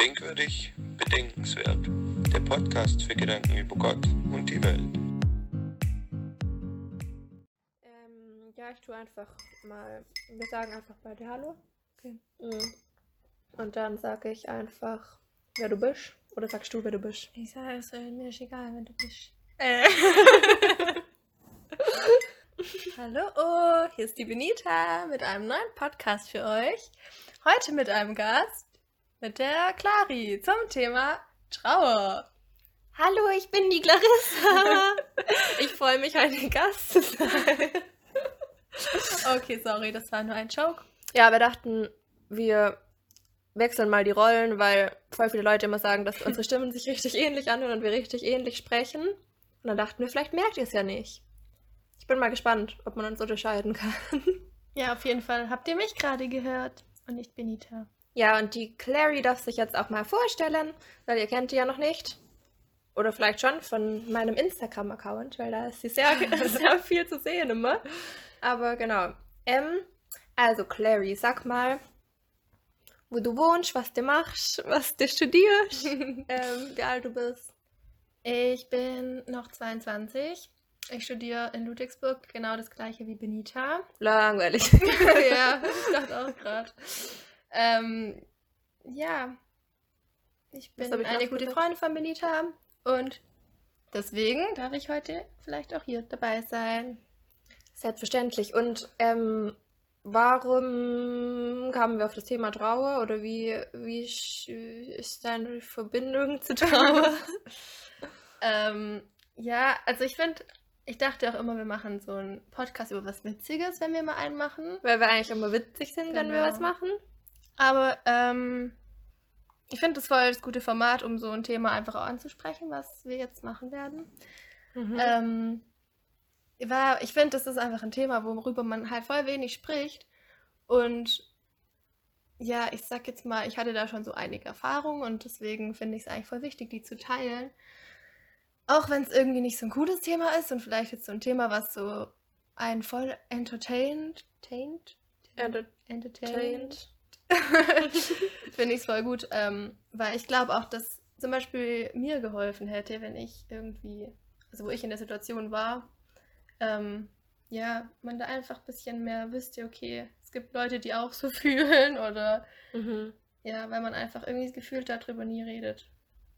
Denkwürdig, bedenkenswert. Der Podcast für Gedanken über Gott und die Welt. Ähm, ja, ich tue einfach mal, wir sagen einfach beide Hallo. Okay. Mhm. Und dann sage ich einfach, wer du bist. Oder sagst du, wer du bist? Ich sage es, äh, mir ist egal, wenn du bist. Äh. Hallo, hier ist die Benita mit einem neuen Podcast für euch. Heute mit einem Gast, mit der Clari, zum Thema Trauer. Hallo, ich bin die Clarissa. ich freue mich, heute Gast zu sein. Okay, sorry, das war nur ein Joke. Ja, wir dachten, wir wechseln mal die Rollen, weil voll viele Leute immer sagen, dass unsere Stimmen sich richtig ähnlich anhören und wir richtig ähnlich sprechen. Und dann dachten wir, vielleicht merkt ihr es ja nicht. Ich bin mal gespannt, ob man uns unterscheiden kann. Ja, auf jeden Fall habt ihr mich gerade gehört und nicht Benita. Ja, und die Clary darf sich jetzt auch mal vorstellen, weil ihr kennt die ja noch nicht. Oder vielleicht schon von meinem Instagram-Account, weil da ist sie sehr, sehr viel zu sehen immer. Aber genau. Ähm, also Clary, sag mal, wo du wohnst, was du machst, was du studierst, ähm, wie alt du bist. Ich bin noch 22. Ich studiere in Ludwigsburg genau das gleiche wie Benita. Langweilig. ja, ich dachte auch gerade. Ähm, ja, ich bin ich eine gute? Freundin von Benita und deswegen darf ich heute vielleicht auch hier dabei sein. Selbstverständlich. Und ähm, warum kamen wir auf das Thema Trauer oder wie, wie ist deine Verbindung zu Trauer? Ähm, ja, also ich finde, ich dachte auch immer, wir machen so einen Podcast über was Witziges, wenn wir mal einen machen. Weil wir eigentlich immer witzig sind, wenn wir Genau. was machen. Aber ähm, ich finde das voll das gute Format, um so ein Thema einfach auch anzusprechen, was wir jetzt machen werden. Mhm. Ähm, war, ich finde, das ist einfach ein Thema, worüber man halt voll wenig spricht. Und ja, ich sag jetzt mal, ich hatte da schon so einige Erfahrungen und deswegen finde ich es eigentlich voll wichtig, die zu teilen. Auch wenn es irgendwie nicht so ein cooles Thema ist und vielleicht jetzt so ein Thema, was so einen voll entertained, tained, entertained, finde ich es voll gut, ähm, weil ich glaube auch, dass zum Beispiel mir geholfen hätte, wenn ich irgendwie, also wo ich in der Situation war, ähm, ja, man da einfach ein bisschen mehr wüsste, okay, es gibt Leute, die auch so fühlen oder Mhm. ja, weil man einfach irgendwie das Gefühl darüber nie redet.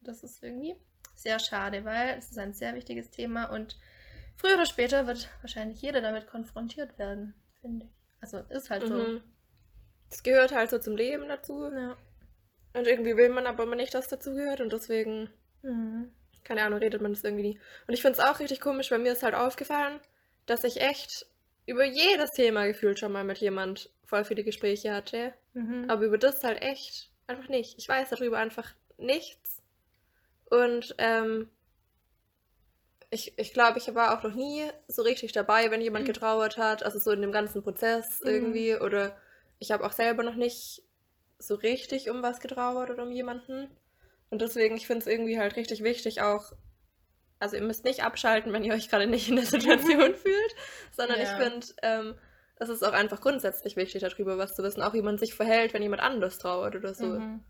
Das ist irgendwie sehr schade, weil es ist ein sehr wichtiges Thema und früher oder später wird wahrscheinlich jeder damit konfrontiert werden, finde ich. Also ist halt so. Das gehört halt so zum Leben dazu. Ja. Und irgendwie will man aber immer nicht, dass dazu gehört und deswegen, Mhm. keine Ahnung, redet man das irgendwie nie. Und ich finde es auch richtig komisch, weil mir ist halt aufgefallen, dass ich echt über jedes Thema gefühlt schon mal mit jemand voll viele Gespräche hatte. Mhm. Aber über das halt echt einfach nicht. Ich weiß darüber einfach nichts. Und ähm, ich, ich glaube, ich war auch noch nie so richtig dabei, wenn jemand Mhm. getrauert hat. Also so in dem ganzen Prozess Mhm. irgendwie. Oder ich habe auch selber noch nicht so richtig um was getrauert oder um jemanden. Und deswegen, ich finde es irgendwie halt richtig wichtig auch. Also ihr müsst nicht abschalten, wenn ihr euch gerade nicht in der Situation fühlt, sondern Ja. ich finde, ähm, es ist auch einfach grundsätzlich wichtig, darüber was zu wissen, auch wie man sich verhält, wenn jemand anders trauert oder so. Mhm.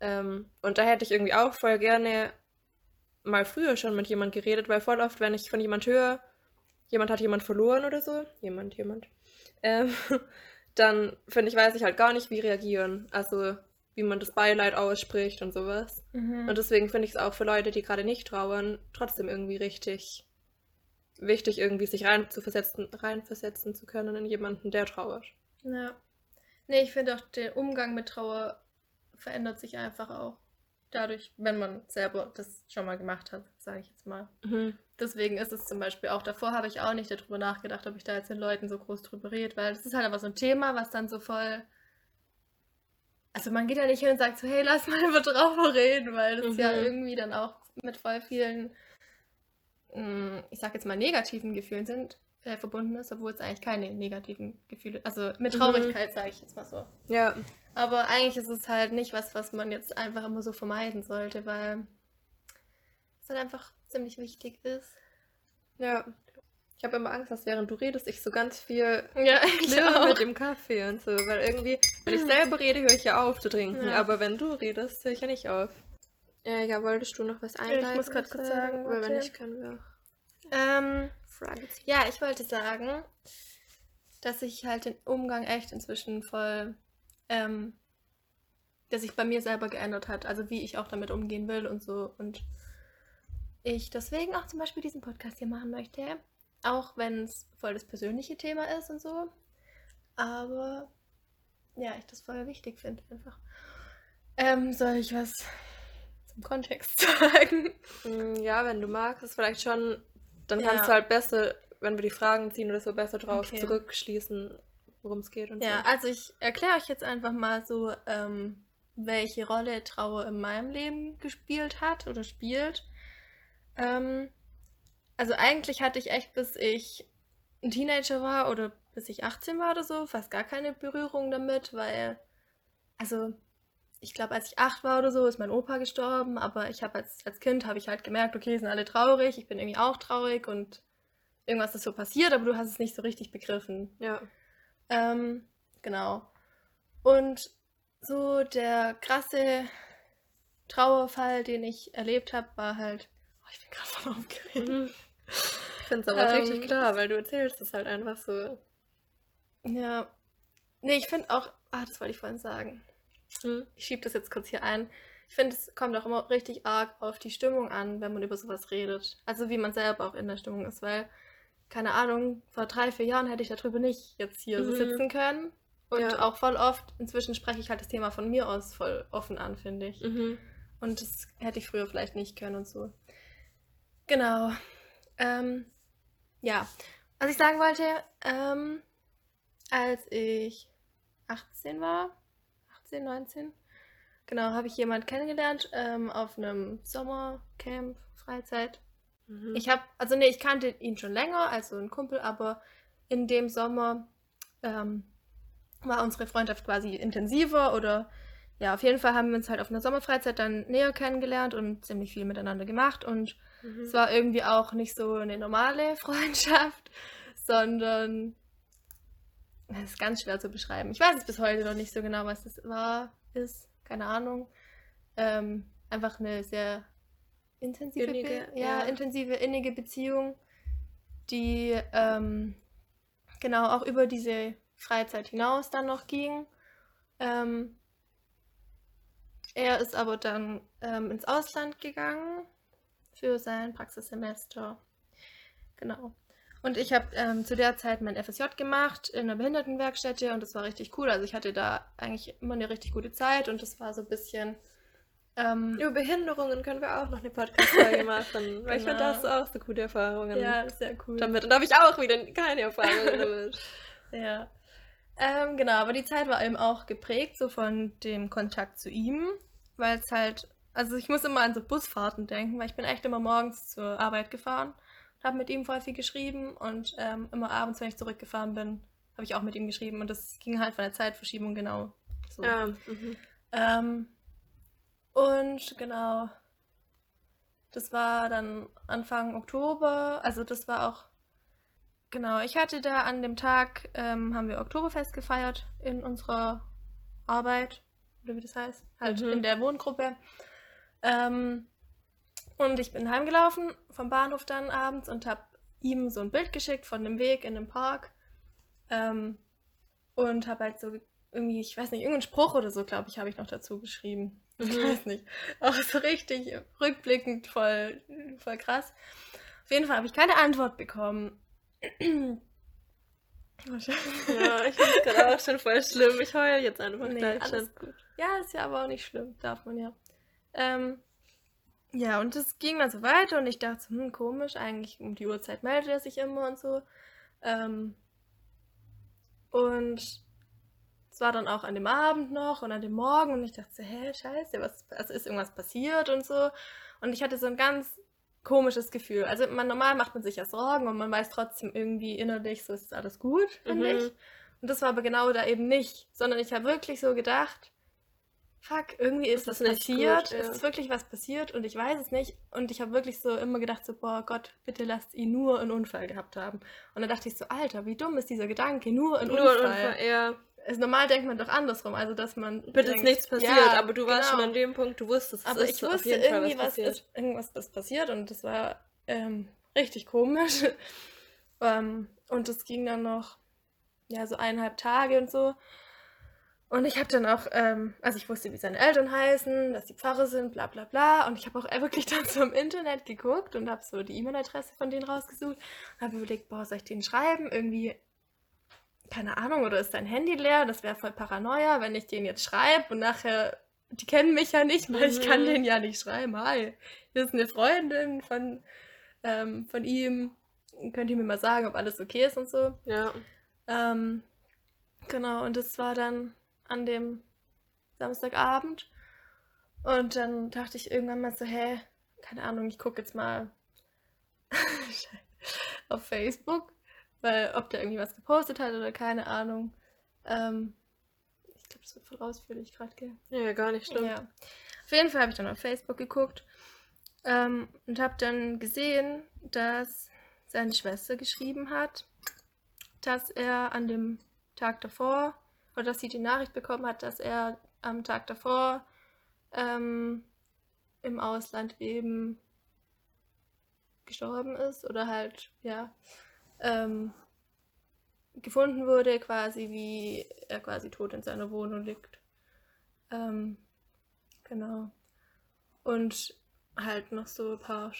Ähm, und da hätte ich irgendwie auch voll gerne mal früher schon mit jemand geredet, weil voll oft, wenn ich von jemand höre, jemand hat jemand verloren oder so, jemand, jemand, ähm, dann finde ich, weiß ich halt gar nicht, wie reagieren. Also wie man das Beileid ausspricht und sowas. Mhm. Und deswegen finde ich es auch für Leute, die gerade nicht trauern, trotzdem irgendwie richtig wichtig, irgendwie sich rein zu versetzen, reinversetzen zu können in jemanden, der trauert. Ja. Nee, ich finde auch, der Umgang mit Trauer verändert sich einfach auch. Dadurch, wenn man selber das schon mal gemacht hat, sage ich jetzt mal. Mhm. Deswegen ist es zum Beispiel auch davor, habe ich auch nicht darüber nachgedacht, ob ich da jetzt den Leuten so groß drüber rede, weil das ist halt einfach so ein Thema, was dann so voll. Also man geht ja nicht hin und sagt so, hey, lass mal über Trauer reden, weil das ja Mhm. irgendwie dann auch mit voll vielen, mh, ich sag jetzt mal, negativen Gefühlen sind, äh, verbunden ist, obwohl es eigentlich keine negativen Gefühle, also mit Mhm. Traurigkeit sage ich jetzt mal so. Ja. Aber eigentlich ist es halt nicht was, was man jetzt einfach immer so vermeiden sollte, weil es halt einfach ziemlich wichtig ist. Ja. Ich habe immer Angst, dass während du redest, ich so ganz viel Ja, ich mit dem Kaffee und so. Weil irgendwie, wenn ich selber rede, höre ich ja auf zu trinken. Ja. Aber wenn du redest, höre ich ja nicht auf. Ja, ja, wolltest du noch was einleiten? muss grad kurz sagen, Weil wenn nicht, können wir Ähm, Frage ziehen. ja, ich wollte sagen, dass ich halt den Umgang echt inzwischen voll, ähm, der sich bei mir selber geändert hat. Also wie ich auch damit umgehen will und so. Und ich deswegen auch zum Beispiel diesen Podcast hier machen möchte. Auch wenn es voll das persönliche Thema ist und so. Aber ja, ich das voll wichtig finde einfach. Ähm, soll ich was zum Kontext sagen? Mm, Ja, wenn du magst, ist vielleicht schon, dann Ja. kannst du halt besser, wenn wir die Fragen ziehen oder so, besser drauf Okay. zurückschließen, worum es geht und Ja, so. also ich erkläre euch jetzt einfach mal so, ähm, welche Rolle Trauer in meinem Leben gespielt hat oder spielt. Ähm, also eigentlich hatte ich echt, bis ich ein Teenager war oder bis ich 18 war oder so, fast gar keine Berührung damit, weil, also ich glaube, als ich acht war oder so, ist mein Opa gestorben, aber ich habe als, als Kind, habe ich halt gemerkt, okay, sind alle traurig, ich bin irgendwie auch traurig und irgendwas ist so passiert, aber du hast es nicht so richtig begriffen. Ja. Ähm, genau. Und so der krasse Trauerfall, den ich erlebt habe, war halt. Oh, ich bin gerade voll aufgeregt. Mhm. Ich finde es aber Ähm, richtig klar, weil du erzählst es halt einfach so. Ja. Nee, ich finde auch. Ah, das wollte ich vorhin sagen. Hm? Ich schiebe das jetzt kurz hier ein. Ich finde, es kommt auch immer richtig arg auf die Stimmung an, wenn man über sowas redet. Also wie man selber auch in der Stimmung ist, weil, keine Ahnung, vor drei, vier Jahren hätte ich darüber nicht jetzt hier so Mhm. sitzen können. Und Ja. auch voll oft, inzwischen spreche ich halt das Thema von mir aus voll offen an, finde ich. Mhm. Und das hätte ich früher vielleicht nicht können und so. Genau. Ähm, ja. Was ich sagen wollte, ähm, als ich 18 war, 18, 19, genau, habe ich jemand kennengelernt ähm, auf einem Sommercamp, Freizeit. Mhm. Ich habe, also nee, ich kannte ihn schon länger, also ein Kumpel, aber in dem Sommer ähm, war unsere Freundschaft quasi intensiver oder ja, auf jeden Fall haben wir uns halt auf einer Sommerfreizeit dann näher kennengelernt und ziemlich viel miteinander gemacht und Mhm. es war irgendwie auch nicht so eine normale Freundschaft, sondern es ist ganz schwer zu beschreiben. Ich weiß es bis heute noch nicht so genau, was das war, ist, keine Ahnung. Ähm, einfach eine sehr intensive, Innige, ja, ja. intensive, innige Beziehung, die ähm, genau auch über diese Freizeit hinaus dann noch ging. Ähm, er ist aber dann ähm, ins Ausland gegangen für sein Praxissemester. Genau. Und ich habe ähm, zu der Zeit mein FSJ gemacht in einer Behindertenwerkstätte und das war richtig cool. Also ich hatte da eigentlich immer eine richtig gute Zeit und das war so ein bisschen. Ähm, Über Behinderungen können wir auch noch eine Podcast-Folge machen. Weil ich finde, da Genau. hast du auch so gute Erfahrungen ja, sehr cool. damit. Und da habe ich auch wieder keine Erfahrungen damit. Ja. Ähm, genau, aber die Zeit war eben auch geprägt, so von dem Kontakt zu ihm, weil es halt, also ich muss immer an so Busfahrten denken, weil ich bin echt immer morgens zur Arbeit gefahren, habe mit ihm voll viel geschrieben und ähm, immer abends, wenn ich zurückgefahren bin, habe ich auch mit ihm geschrieben und das ging halt von der Zeitverschiebung genau so. ja. Mhm. Ähm, und genau, das war dann Anfang Oktober, also das war auch, genau, ich hatte da an dem Tag, ähm, haben wir Oktoberfest gefeiert in unserer Arbeit, oder wie das heißt, halt Mhm. in der Wohngruppe. Ähm, und ich bin heimgelaufen vom Bahnhof dann abends und habe ihm so ein Bild geschickt von dem Weg in dem Park. Ähm, und habe halt so irgendwie, ich weiß nicht, irgendeinen Spruch oder so, glaube ich, habe ich noch dazu geschrieben. Ich Mhm. weiß nicht. Auch so richtig rückblickend voll, voll krass. Auf jeden Fall habe ich keine Antwort bekommen. Oh, ja, ich finde es gerade auch schon voll schlimm. Ich heule jetzt einfach Nee, gleich alles schon. gut. Ja, ist ja aber auch nicht schlimm, darf man ja. Ähm, ja, und das ging dann so weiter und ich dachte, so, hm, komisch, eigentlich um die Uhrzeit meldet er sich immer und so. Ähm, und es war dann auch an dem Abend noch und an dem Morgen und ich dachte so, hä, scheiße, was, also ist irgendwas passiert und so. Und ich hatte so ein ganz komisches Gefühl. Also man, normal macht man sich ja Sorgen und man weiß trotzdem irgendwie innerlich, so ist alles gut, finde Mhm. ich. Und das war aber genau da eben nicht, sondern ich habe wirklich so gedacht, fuck, irgendwie ist Das das, ist passiert, gut, ja. es ist wirklich was passiert und ich weiß es nicht. Und ich habe wirklich so immer gedacht, so, boah Gott, bitte lasst ihn nur einen Unfall gehabt haben. Und dann dachte ich so, Alter, wie dumm ist dieser Gedanke, nur ein Nur Unfall. Unfall, ja. Also normal denkt man doch andersrum, also dass man. Bitte ist denkt, nichts passiert, ja, aber du warst genau. schon an dem Punkt, du wusstest, es Aber ist ich wusste irgendwie, was, passiert. ist, irgendwas ist passiert und das war ähm, richtig komisch. ähm, und das ging dann noch, ja, so eineinhalb Tage und so. Und ich habe dann auch, ähm, also ich wusste, wie seine Eltern heißen, dass die Pfarrer sind, bla bla bla. Und ich habe auch wirklich dann so im Internet geguckt und habe so die E-Mail-Adresse von denen rausgesucht und habe überlegt, boah, soll ich denen schreiben? Irgendwie, keine Ahnung, oder ist dein Handy leer? Das wäre voll Paranoia, wenn ich denen jetzt schreibe und nachher, die kennen mich ja nicht, weil ich kann Mhm. denen ja nicht schreiben. Hi, hier ist eine Freundin von, ähm, von ihm. Könnt ihr mir mal sagen, ob alles okay ist und so? Ja. Ähm, genau, und das war dann an dem Samstagabend. Und dann dachte ich irgendwann mal so, hä, keine Ahnung, ich gucke jetzt mal auf Facebook, weil ob der irgendwie was gepostet hat oder keine Ahnung. Ähm, ich glaube, das wird voll ausführlich gerade, gell? Ja, gar nicht schlimm. Ja. Auf jeden Fall habe ich dann auf Facebook geguckt ähm, und habe dann gesehen, dass seine Schwester geschrieben hat, dass er an dem Tag davor, oder dass sie die Nachricht bekommen hat, dass er am Tag davor ähm, im Ausland eben gestorben ist oder halt, ja, ähm, gefunden wurde, quasi wie er quasi tot in seiner Wohnung liegt. Ähm, genau. Und halt noch so ein paar,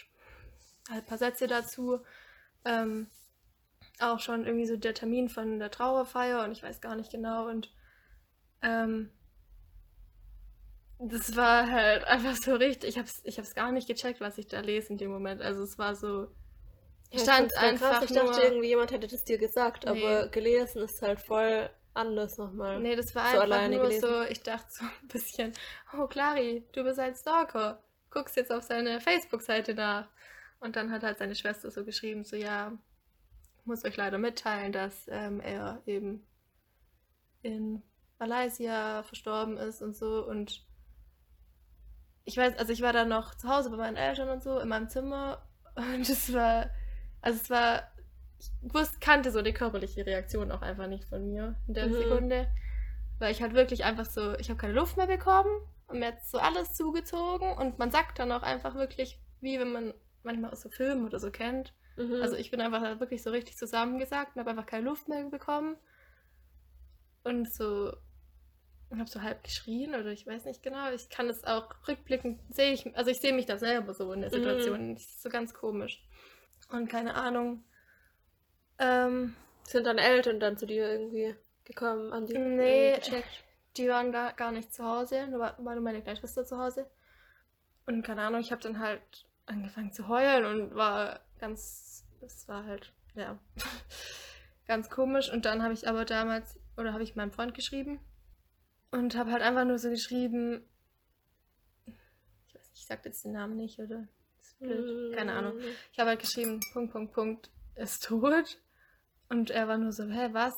ein paar Sätze dazu. Ähm, auch schon irgendwie so der Termin von der Trauerfeier und ich weiß gar nicht genau. Und ähm, das war halt einfach so richtig. Ich hab's, ich hab's gar nicht gecheckt, was ich da lese in dem Moment. Also es war so. Ja, stand einfach krass. Ich dachte, nur- irgendwie jemand hätte das dir gesagt, Nee. aber gelesen ist halt voll anders nochmal. Nee, das war So einfach nur gelesen. so, ich dachte so ein bisschen, oh Clari, du bist ein Stalker. Guckst jetzt auf seine Facebook-Seite nach. Und dann hat halt seine Schwester so geschrieben, so ja, ich muss euch leider mitteilen, dass ähm, er eben in Malaysia verstorben ist und so. Und ich weiß, also ich war dann noch zu Hause bei meinen Eltern und so, in meinem Zimmer. Und es war, also es war, ich wusste, kannte so die körperliche Reaktion auch einfach nicht von mir in der Mhm. Sekunde. Weil ich halt wirklich einfach so, ich habe keine Luft mehr bekommen und mir hat so alles zugezogen und man sagt dann auch einfach wirklich, wie wenn man manchmal aus so Filmen oder so kennt. Mhm. Also ich bin einfach wirklich so richtig zusammengesagt und habe einfach keine Luft mehr bekommen. Und so, und habe so halb geschrien oder ich weiß nicht genau. Ich kann es auch rückblickend, sehe ich, also ich sehe mich da selber so in der Mhm. Situation. Das ist so ganz komisch. Und keine Ahnung. Ähm, Sind deine Eltern dann zu dir irgendwie gekommen, an die Nee. gecheckt? Die waren gar, gar nicht zu Hause, nur war, nur meine Schwester zu Hause. Und keine Ahnung, ich habe dann halt angefangen zu heulen und war ganz, es war halt, ja, ganz komisch. Und dann habe ich aber damals, oder habe ich meinem Freund geschrieben und habe halt einfach nur so geschrieben, ich weiß nicht, ich sag jetzt den Namen nicht, oder? Ist blöd, keine Ahnung. Ich habe halt geschrieben, Punkt, Punkt, Punkt, ist tot. Und er war nur so, hä, was?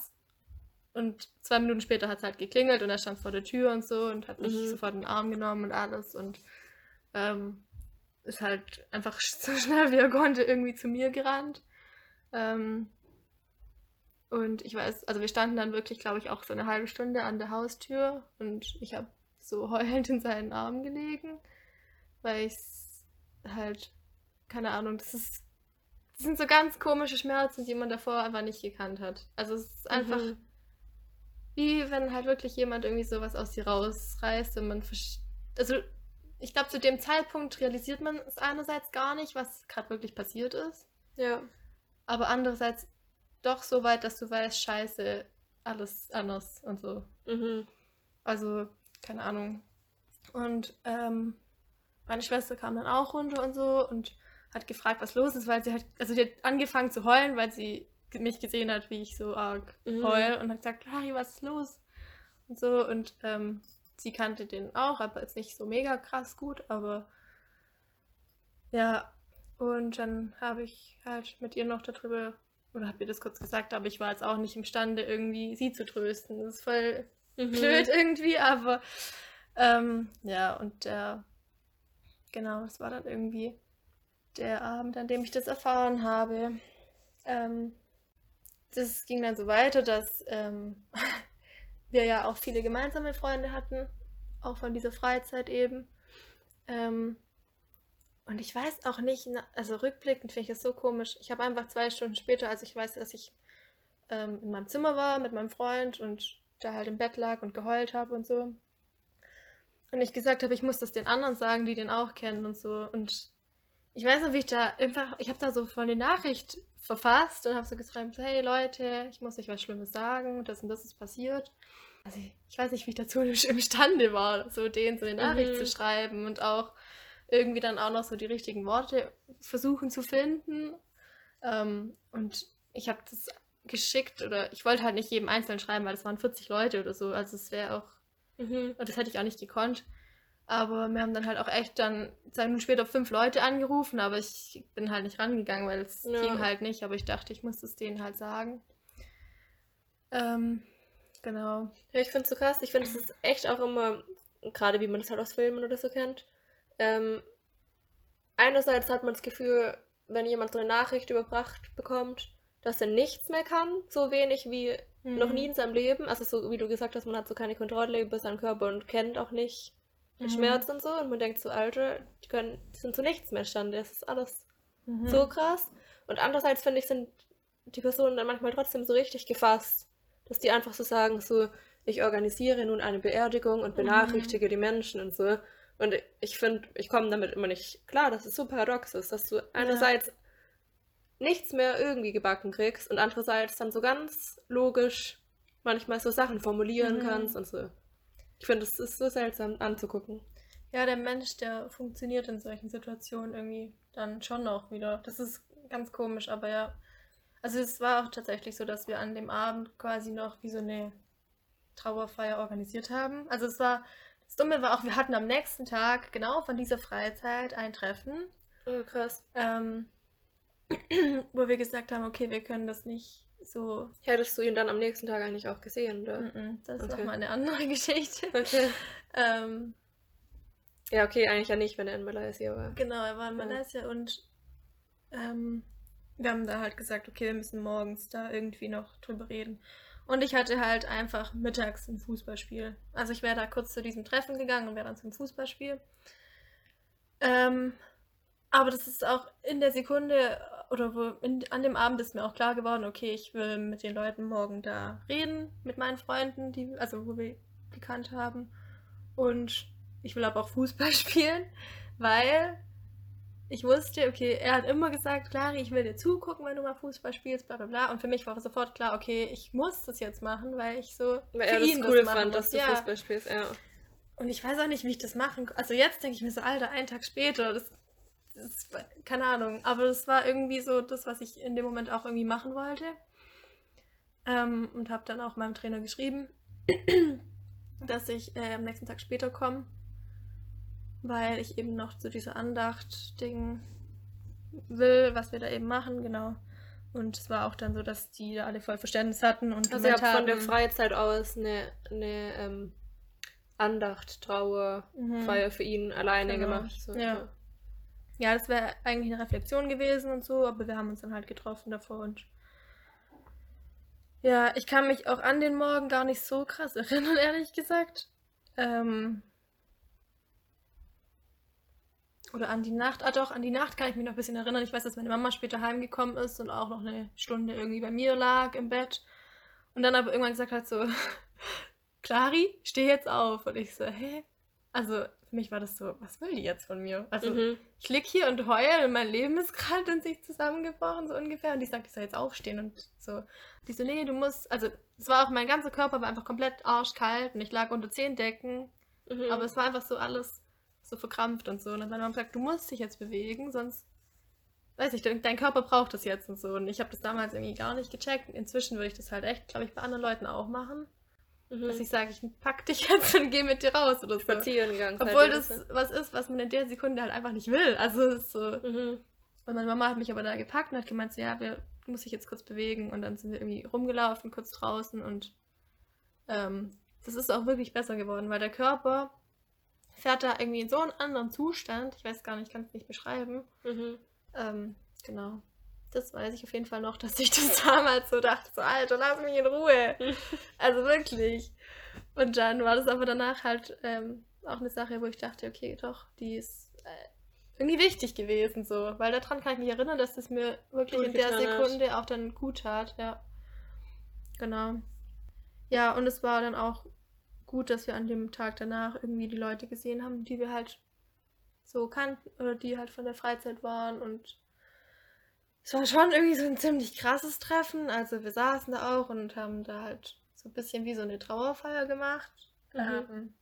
Und zwei Minuten später hat es halt geklingelt und er stand vor der Tür und so und hat mich Mhm. sofort in den Arm genommen und alles und ähm, ist halt einfach so schnell wie er konnte irgendwie zu mir gerannt. Ähm, und ich weiß, also wir standen dann wirklich, glaube ich, auch so eine halbe Stunde an der Haustür und ich habe so heulend in seinen Armen gelegen, weil ich halt, keine Ahnung, das ist, das sind so ganz komische Schmerzen, die man davor einfach nicht gekannt hat. Also es ist einfach Mhm. wie wenn halt wirklich jemand irgendwie sowas aus dir rausreißt und man versch- also ich glaube zu dem Zeitpunkt realisiert man es einerseits gar nicht, was gerade wirklich passiert ist, Ja. aber andererseits doch so weit, dass du weißt, scheiße, alles anders und so. Mhm. Also, keine Ahnung. Und ähm, meine Schwester kam dann auch runter und so und hat gefragt, was los ist, weil sie halt, also die hat angefangen zu heulen, weil sie mich gesehen hat, wie ich so arg Mhm. heul und hat gesagt, Harry, was ist los? Und so und ähm, sie kannte den auch, aber jetzt nicht so mega krass gut, aber ja. Und dann habe ich halt mit ihr noch darüber, oder habe ihr das kurz gesagt, aber ich war jetzt auch nicht imstande, irgendwie sie zu trösten. Das ist voll Mhm. blöd irgendwie, aber Ähm, ja, und der, genau, das war dann irgendwie der Abend, an dem ich das erfahren habe. Ähm, das ging dann so weiter, dass ähm, wir ja auch viele gemeinsame Freunde hatten, auch von dieser Freizeit eben. Ähm, und ich weiß auch nicht, also rückblickend finde ich das so komisch. Ich habe einfach zwei Stunden später, als ich weiß, dass ich ähm, in meinem Zimmer war mit meinem Freund und da halt im Bett lag und geheult habe und so. Und ich gesagt habe, ich muss das den anderen sagen, die den auch kennen und so. Und ich weiß noch, wie ich da einfach, ich habe da so voll eine Nachricht verfasst und habe so geschrieben, hey Leute, ich muss euch was Schlimmes sagen, das und das ist passiert. Also ich, ich weiß nicht, wie ich dazu imstande war, so denen so eine Nachricht mhm. zu schreiben und auch irgendwie dann auch noch so die richtigen Worte versuchen zu finden. Ähm, und ich habe das geschickt oder ich wollte halt nicht jedem einzeln schreiben, weil es waren 40 Leute oder so. Also es wäre auch, mhm. und das hätte ich auch nicht gekonnt. Aber wir haben dann halt auch echt dann zwei Minuten später fünf Leute angerufen, aber ich bin halt nicht rangegangen, weil es ja. ging halt nicht. Aber ich dachte, ich muss es denen halt sagen. Ähm, genau. Ja, ich finde es so krass. Ich finde, es ist echt auch immer, gerade wie man das halt aus Filmen oder so kennt, ähm, einerseits hat man das Gefühl, wenn jemand so eine Nachricht überbracht bekommt, dass er nichts mehr kann, so wenig wie mhm. noch nie in seinem Leben. Also so wie du gesagt hast, man hat so keine Kontrolle über seinen Körper und kennt auch nicht mhm. Schmerz und so. Und man denkt so, Alter, die, können, die sind zu nichts mehr stande. Das ist alles mhm. so krass. Und andererseits finde ich, sind die Personen dann manchmal trotzdem so richtig gefasst, dass die einfach so sagen, so, ich organisiere nun eine Beerdigung und mhm. benachrichtige die Menschen und so. Und ich finde, ich komme damit immer nicht klar, dass es so paradox ist, dass du einerseits nichts mehr irgendwie gebacken kriegst und andererseits dann so ganz logisch manchmal so Sachen formulieren mhm. kannst und so. Ich finde, es ist so seltsam anzugucken. Ja, der Mensch, der funktioniert in solchen Situationen irgendwie dann schon auch wieder. Das ist ganz komisch, aber ja. Also es war auch tatsächlich so, dass wir an dem Abend quasi noch wie so eine Trauerfeier organisiert haben. Also es war, das Dumme war auch, wir hatten am nächsten Tag genau von dieser Freizeit ein Treffen. Oh, krass. Ähm, wo wir gesagt haben, okay, wir können das nicht so. Hättest du ihn dann am nächsten Tag eigentlich auch gesehen, oder? Mm -mm, das ist okay. nochmal eine andere Geschichte. Okay. ähm, ja, okay, eigentlich ja nicht, wenn er in Malaysia war. Genau, er war in Malaysia ja. und ähm, wir haben da halt gesagt, okay, wir müssen morgens da irgendwie noch drüber reden. Und ich hatte halt einfach mittags ein Fußballspiel. Also ich wäre da kurz zu diesem Treffen gegangen und wäre dann zum Fußballspiel. Ähm, aber das ist auch in der Sekunde oder wo in, an dem Abend ist mir auch klar geworden, okay, ich will mit den Leuten morgen da reden, mit meinen Freunden, die, also wo wir gekannt haben. Und ich will aber auch Fußball spielen, weil ich wusste, okay, er hat immer gesagt, Clari, ich will dir zugucken, wenn du mal Fußball spielst, bla bla bla. Und für mich war sofort klar, okay, ich muss das jetzt machen, weil ich so weil er das cool das fand, dass du ja. Fußball spielst, ja. Und ich weiß auch nicht, wie ich das machen Also jetzt denke ich mir so, Alter, einen Tag später, das das, keine Ahnung, aber das war irgendwie so das, was ich in dem Moment auch irgendwie machen wollte. Ähm, und habe dann auch meinem Trainer geschrieben, dass ich äh, am nächsten Tag später komme, weil ich eben noch zu dieser Andacht-Ding will, was wir da eben machen, genau. Und es war auch dann so, dass die da alle voll Verständnis hatten und also ihr habt von der Freizeit aus eine, eine ähm, Andacht, Trauer, mhm. Feier für ihn alleine genau. gemacht. So. Ja. Ja, das wäre eigentlich eine Reflexion gewesen und so, aber wir haben uns dann halt getroffen davor und ja, ich kann mich auch an den Morgen gar nicht so krass erinnern, ehrlich gesagt. Ähm oder an die Nacht. Ah doch, an die Nacht kann ich mich noch ein bisschen erinnern. Ich weiß, dass meine Mama später heimgekommen ist und auch noch eine Stunde irgendwie bei mir lag im Bett. Und dann aber irgendwann gesagt hat so, Clari, steh jetzt auf. Und ich so, hä? Also für mich war das so, was will die jetzt von mir? Also mhm. ich lieg hier und heule und mein Leben ist gerade in sich zusammengebrochen, so ungefähr. Und die sagt, ich soll jetzt aufstehen und so. Die so, nee, du musst, also es war auch, mein ganzer Körper war einfach komplett arschkalt und ich lag unter zehn Decken. Mhm. Aber es war einfach so alles so verkrampft und so. Und dann hat meine Mama gesagt, du musst dich jetzt bewegen, sonst, weiß ich, dein Körper braucht das jetzt und so. Und ich habe das damals irgendwie gar nicht gecheckt. Inzwischen würde ich das halt echt, glaube ich, bei anderen Leuten auch machen. Mhm. Dass ich sage, ich pack dich jetzt und gehe mit dir raus oder so. Spaziergang. Obwohl das was ist, was man in der Sekunde halt einfach nicht will. Also es ist so. Mhm. Und meine Mama hat mich aber da gepackt und hat gemeint, so, ja, wir muss ich jetzt kurz bewegen. Und dann sind wir irgendwie rumgelaufen, kurz draußen und ähm, das ist auch wirklich besser geworden, weil der Körper fährt da irgendwie in so einen anderen Zustand. Ich weiß gar nicht, ich kann es nicht beschreiben. Mhm. Ähm, genau. Das weiß ich auf jeden Fall noch, dass ich das damals so dachte, so, Alter, lass mich in Ruhe. also wirklich. Und dann war das aber danach halt ähm, auch eine Sache, wo ich dachte, okay, doch, die ist äh, irgendwie wichtig gewesen, so. Weil daran kann ich mich erinnern, dass das mir wirklich in der getan hat. Sekunde auch dann gut tat, ja. Genau. Ja, und es war dann auch gut, dass wir an dem Tag danach irgendwie die Leute gesehen haben, die wir halt so kannten oder die halt von der Freizeit waren und es war schon irgendwie so ein ziemlich krasses Treffen. Also wir saßen da auch und haben da halt so ein bisschen wie so eine Trauerfeier gemacht. Mhm.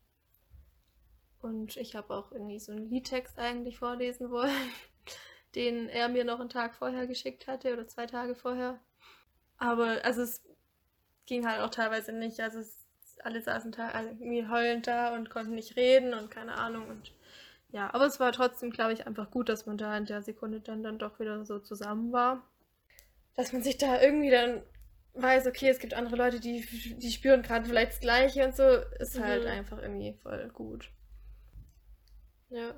Und ich habe auch irgendwie so einen Liedtext eigentlich vorlesen wollen, den er mir noch einen Tag vorher geschickt hatte oder zwei Tage vorher. Aber also es ging halt auch teilweise nicht. Also es, alle saßen da also irgendwie heulend da und konnten nicht reden und keine Ahnung. Und ja, aber es war trotzdem, glaube ich, einfach gut, dass man da in der Sekunde dann, dann doch wieder so zusammen war. Dass man sich da irgendwie dann weiß, okay, es gibt andere Leute, die, die spüren gerade vielleicht das Gleiche und so, ist halt Mhm. einfach irgendwie voll gut. Ja.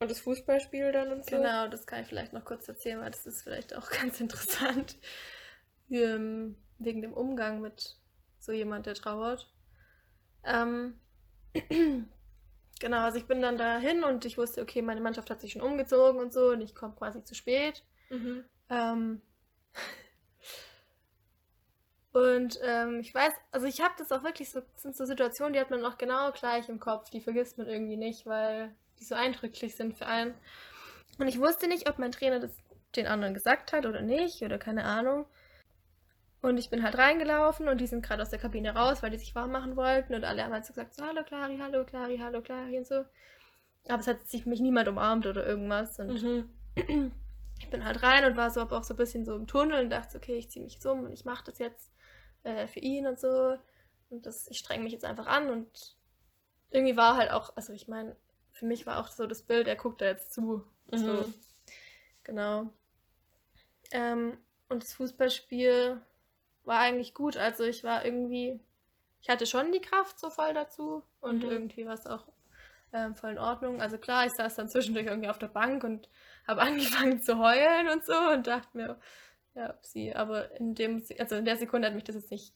Und das Fußballspiel dann und so? Genau, das kann ich vielleicht noch kurz erzählen, weil das ist vielleicht auch ganz interessant. Ähm, wegen dem Umgang mit so jemand, der trauert. Ähm, genau, also ich bin dann dahin und ich wusste, okay, meine Mannschaft hat sich schon umgezogen und so und ich komme quasi zu spät. Mhm. Ähm, und ähm, ich weiß, also ich habe das auch wirklich so, sind so Situationen, die hat man noch genau gleich im Kopf, die vergisst man irgendwie nicht, weil die so eindrücklich sind für einen. Und ich wusste nicht, ob mein Trainer das den anderen gesagt hat oder nicht oder keine Ahnung. Und ich bin halt reingelaufen und die sind gerade aus der Kabine raus, weil die sich warm machen wollten und alle haben halt so gesagt, so, hallo Clari, hallo Clari, hallo Clari und so. Aber es hat sich mich niemand umarmt oder irgendwas und Mhm. ich bin halt rein und war so auch so ein bisschen so im Tunnel und dachte, so, okay, ich ziehe mich jetzt um und ich mache das jetzt äh, für ihn und so. Und das, ich streng mich jetzt einfach an und irgendwie war halt auch, also ich meine, für mich war auch so das Bild, er guckt da jetzt zu. So, Mhm. genau. Ähm, und das Fußballspiel war eigentlich gut. Also ich war irgendwie, ich hatte schon die Kraft so voll dazu und Mhm. irgendwie war es auch ähm, voll in Ordnung. Also klar, ich saß dann zwischendurch irgendwie auf der Bank und habe angefangen zu heulen und so und dachte mir, ja, sie, aber in dem, also in der Sekunde hat mich das jetzt nicht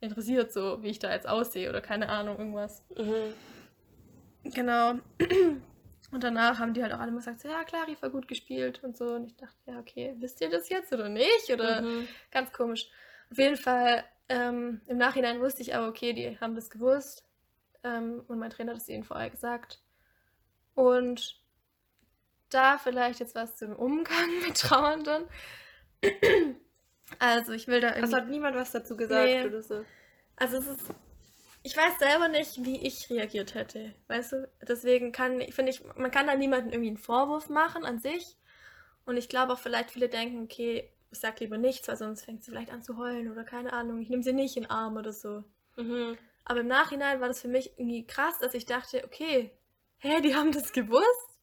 interessiert, so wie ich da jetzt aussehe oder keine Ahnung, irgendwas. Mhm. Genau. Und danach haben die halt auch alle mal gesagt, so, ja, Clari war gut gespielt und so. Und ich dachte, ja, okay, wisst ihr das jetzt oder nicht? Oder Mhm. ganz komisch. Auf jeden Fall, ähm, im Nachhinein wusste ich aber, okay, die haben das gewusst. Ähm, und mein Trainer hat es ihnen vorher gesagt. Und da vielleicht jetzt was zum Umgang mit Trauernden. Also ich will da irgendwie... Also hat niemand was dazu gesagt Nee. oder so? Also es ist. Ich weiß selber nicht, wie ich reagiert hätte. Weißt du? Deswegen kann, finde ich, man kann da niemandem irgendwie einen Vorwurf machen an sich. Und ich glaube auch vielleicht viele denken, okay, ich sag lieber nichts, weil sonst fängt sie vielleicht an zu heulen oder keine Ahnung, ich nehme sie nicht in den Arm oder so. Mhm. Aber im Nachhinein war das für mich irgendwie krass, dass ich dachte, okay, hä, die haben das gewusst?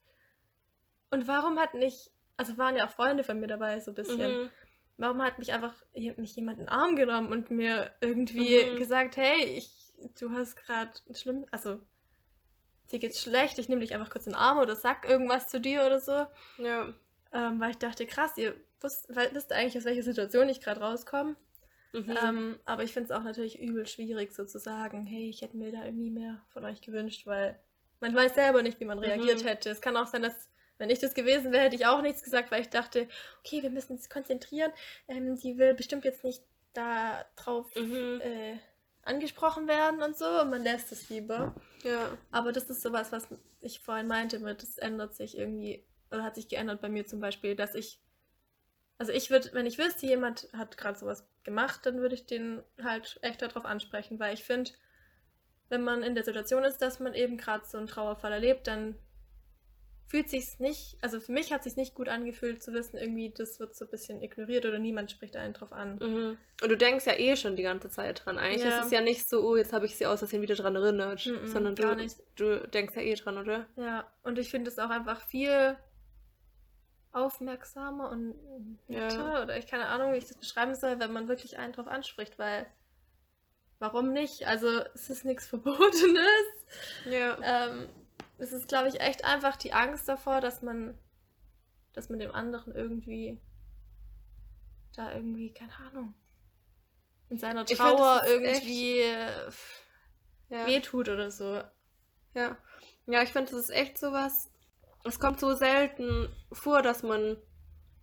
Und warum hat nicht, also waren ja auch Freunde von mir dabei, so ein bisschen. Mhm. Warum hat mich einfach nicht jemand in den Arm genommen und mir irgendwie Mhm. gesagt, hey, ich, du hast gerade schlimm, also dir geht's schlecht, ich nehme dich einfach kurz in den Arm oder sag irgendwas zu dir oder so. Ja. Ähm, weil ich dachte, krass, ihr wisst, wisst eigentlich, aus welcher Situation ich gerade rauskomme. Mhm. Ähm, aber ich finde es auch natürlich übel schwierig, so zu sagen, hey, ich hätte mir da irgendwie mehr von euch gewünscht, weil man weiß selber nicht, wie man reagiert Mhm. hätte. Es kann auch sein, dass, wenn ich das gewesen wäre, hätte ich auch nichts gesagt, weil ich dachte, okay, wir müssen uns konzentrieren. Ähm, die will bestimmt jetzt nicht da drauf Mhm. äh, angesprochen werden und so. Und man lässt es lieber. ja. Aber das ist sowas, was ich vorhin meinte mit, das ändert sich irgendwie, oder hat sich geändert bei mir zum Beispiel, dass ich, also ich würde, wenn ich wüsste, jemand hat gerade sowas gemacht, dann würde ich den halt echt darauf ansprechen, weil ich finde, wenn man in der Situation ist, dass man eben gerade so einen Trauerfall erlebt, dann fühlt sich's nicht, also für mich hat sich's nicht gut angefühlt zu wissen, irgendwie das wird so ein bisschen ignoriert oder niemand spricht einen drauf an. Mhm. Und du denkst ja eh schon die ganze Zeit dran. Eigentlich Ja. ist es ja nicht so, oh, jetzt habe ich sie aus Versehen wieder dran erinnert, Mhm, sondern du, du denkst ja eh dran, oder? Ja, und ich finde es auch einfach viel aufmerksamer und Ja. netter oder ich keine Ahnung, wie ich das beschreiben soll, wenn man wirklich einen drauf anspricht, weil warum nicht? Also es ist nichts Verbotenes. Ja. Ähm, es ist, glaube ich, echt einfach die Angst davor, dass man, dass man dem anderen irgendwie da irgendwie, keine Ahnung, in seiner find, Trauer ist irgendwie äh, ja. wehtut oder so. Ja, ja ich finde, das ist echt sowas. Es kommt so selten vor, dass man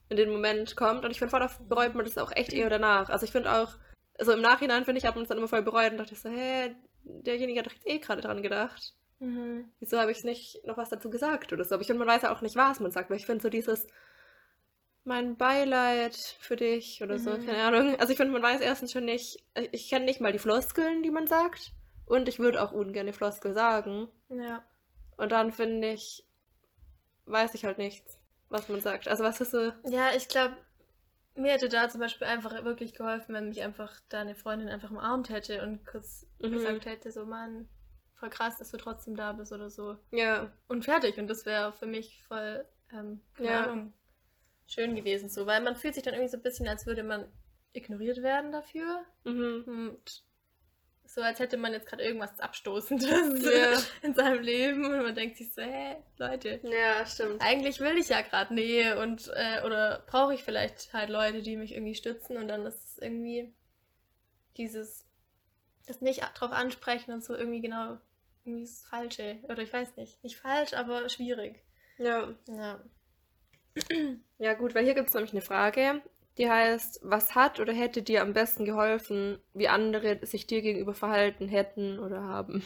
in den Moment kommt. Und ich finde, voll bereut man das auch echt eher danach. Also ich finde auch, also im Nachhinein finde ich, hat man es dann immer voll bereut und dachte so, hä, derjenige hat doch jetzt eh gerade dran gedacht. Mhm. Wieso habe ich nicht noch was dazu gesagt oder so? Aber ich finde, man weiß ja auch nicht, was man sagt, weil ich finde so dieses mein Beileid für dich oder so, Mhm. keine Ahnung. Also ich finde, man weiß erstens schon nicht, ich, ich kenne nicht mal die Floskeln, die man sagt. Und ich würde auch ungern die Floskel sagen. Ja. Und dann finde ich, weiß ich halt nichts, was man sagt. Also was ist so. Ja, ich glaube, mir hätte da zum Beispiel einfach wirklich geholfen, wenn mich einfach deine Freundin einfach umarmt hätte und kurz Mhm. gesagt hätte, so Mann, voll krass, dass du trotzdem da bist oder so. Ja. Und fertig. Und das wäre für mich voll, ähm, Ja. Ahnung, schön gewesen so. Weil man fühlt sich dann irgendwie so ein bisschen, als würde man ignoriert werden dafür. Mhm. Und so als hätte man jetzt gerade irgendwas Abstoßendes Ja. in seinem Leben. Und man denkt sich so, hä, Leute, Ja, stimmt. eigentlich will ich ja gerade Nähe und äh, oder brauche ich vielleicht halt Leute, die mich irgendwie stützen und dann ist es irgendwie dieses das nicht drauf ansprechen und so irgendwie genau irgendwie das Falsche oder ich weiß nicht, nicht falsch, aber schwierig. Ja. Ja. Ja, gut, weil hier gibt es nämlich eine Frage, die heißt, was hat oder hätte dir am besten geholfen, wie andere sich dir gegenüber verhalten hätten oder haben?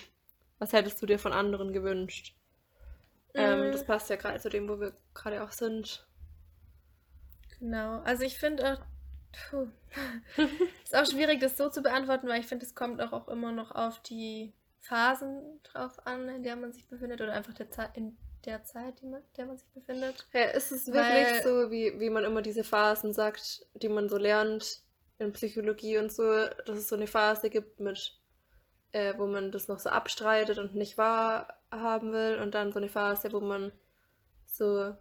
Was hättest du dir von anderen gewünscht? Ähm, Mm. das passt ja gerade zu dem, wo wir gerade auch sind. Genau. Also ich finde auch puh, ist auch schwierig das so zu beantworten, weil ich finde, es kommt auch, auch immer noch auf die Phasen drauf an, in der man sich befindet oder einfach der Zeit in der Zeit, die man, der man sich befindet. Ja, ist es wirklich so, wie, wie man immer diese Phasen sagt, die man so lernt in Psychologie und so, dass es so eine Phase gibt mit, äh, wo man das noch so abstreitet und nicht wahrhaben will und dann so eine Phase, wo man so,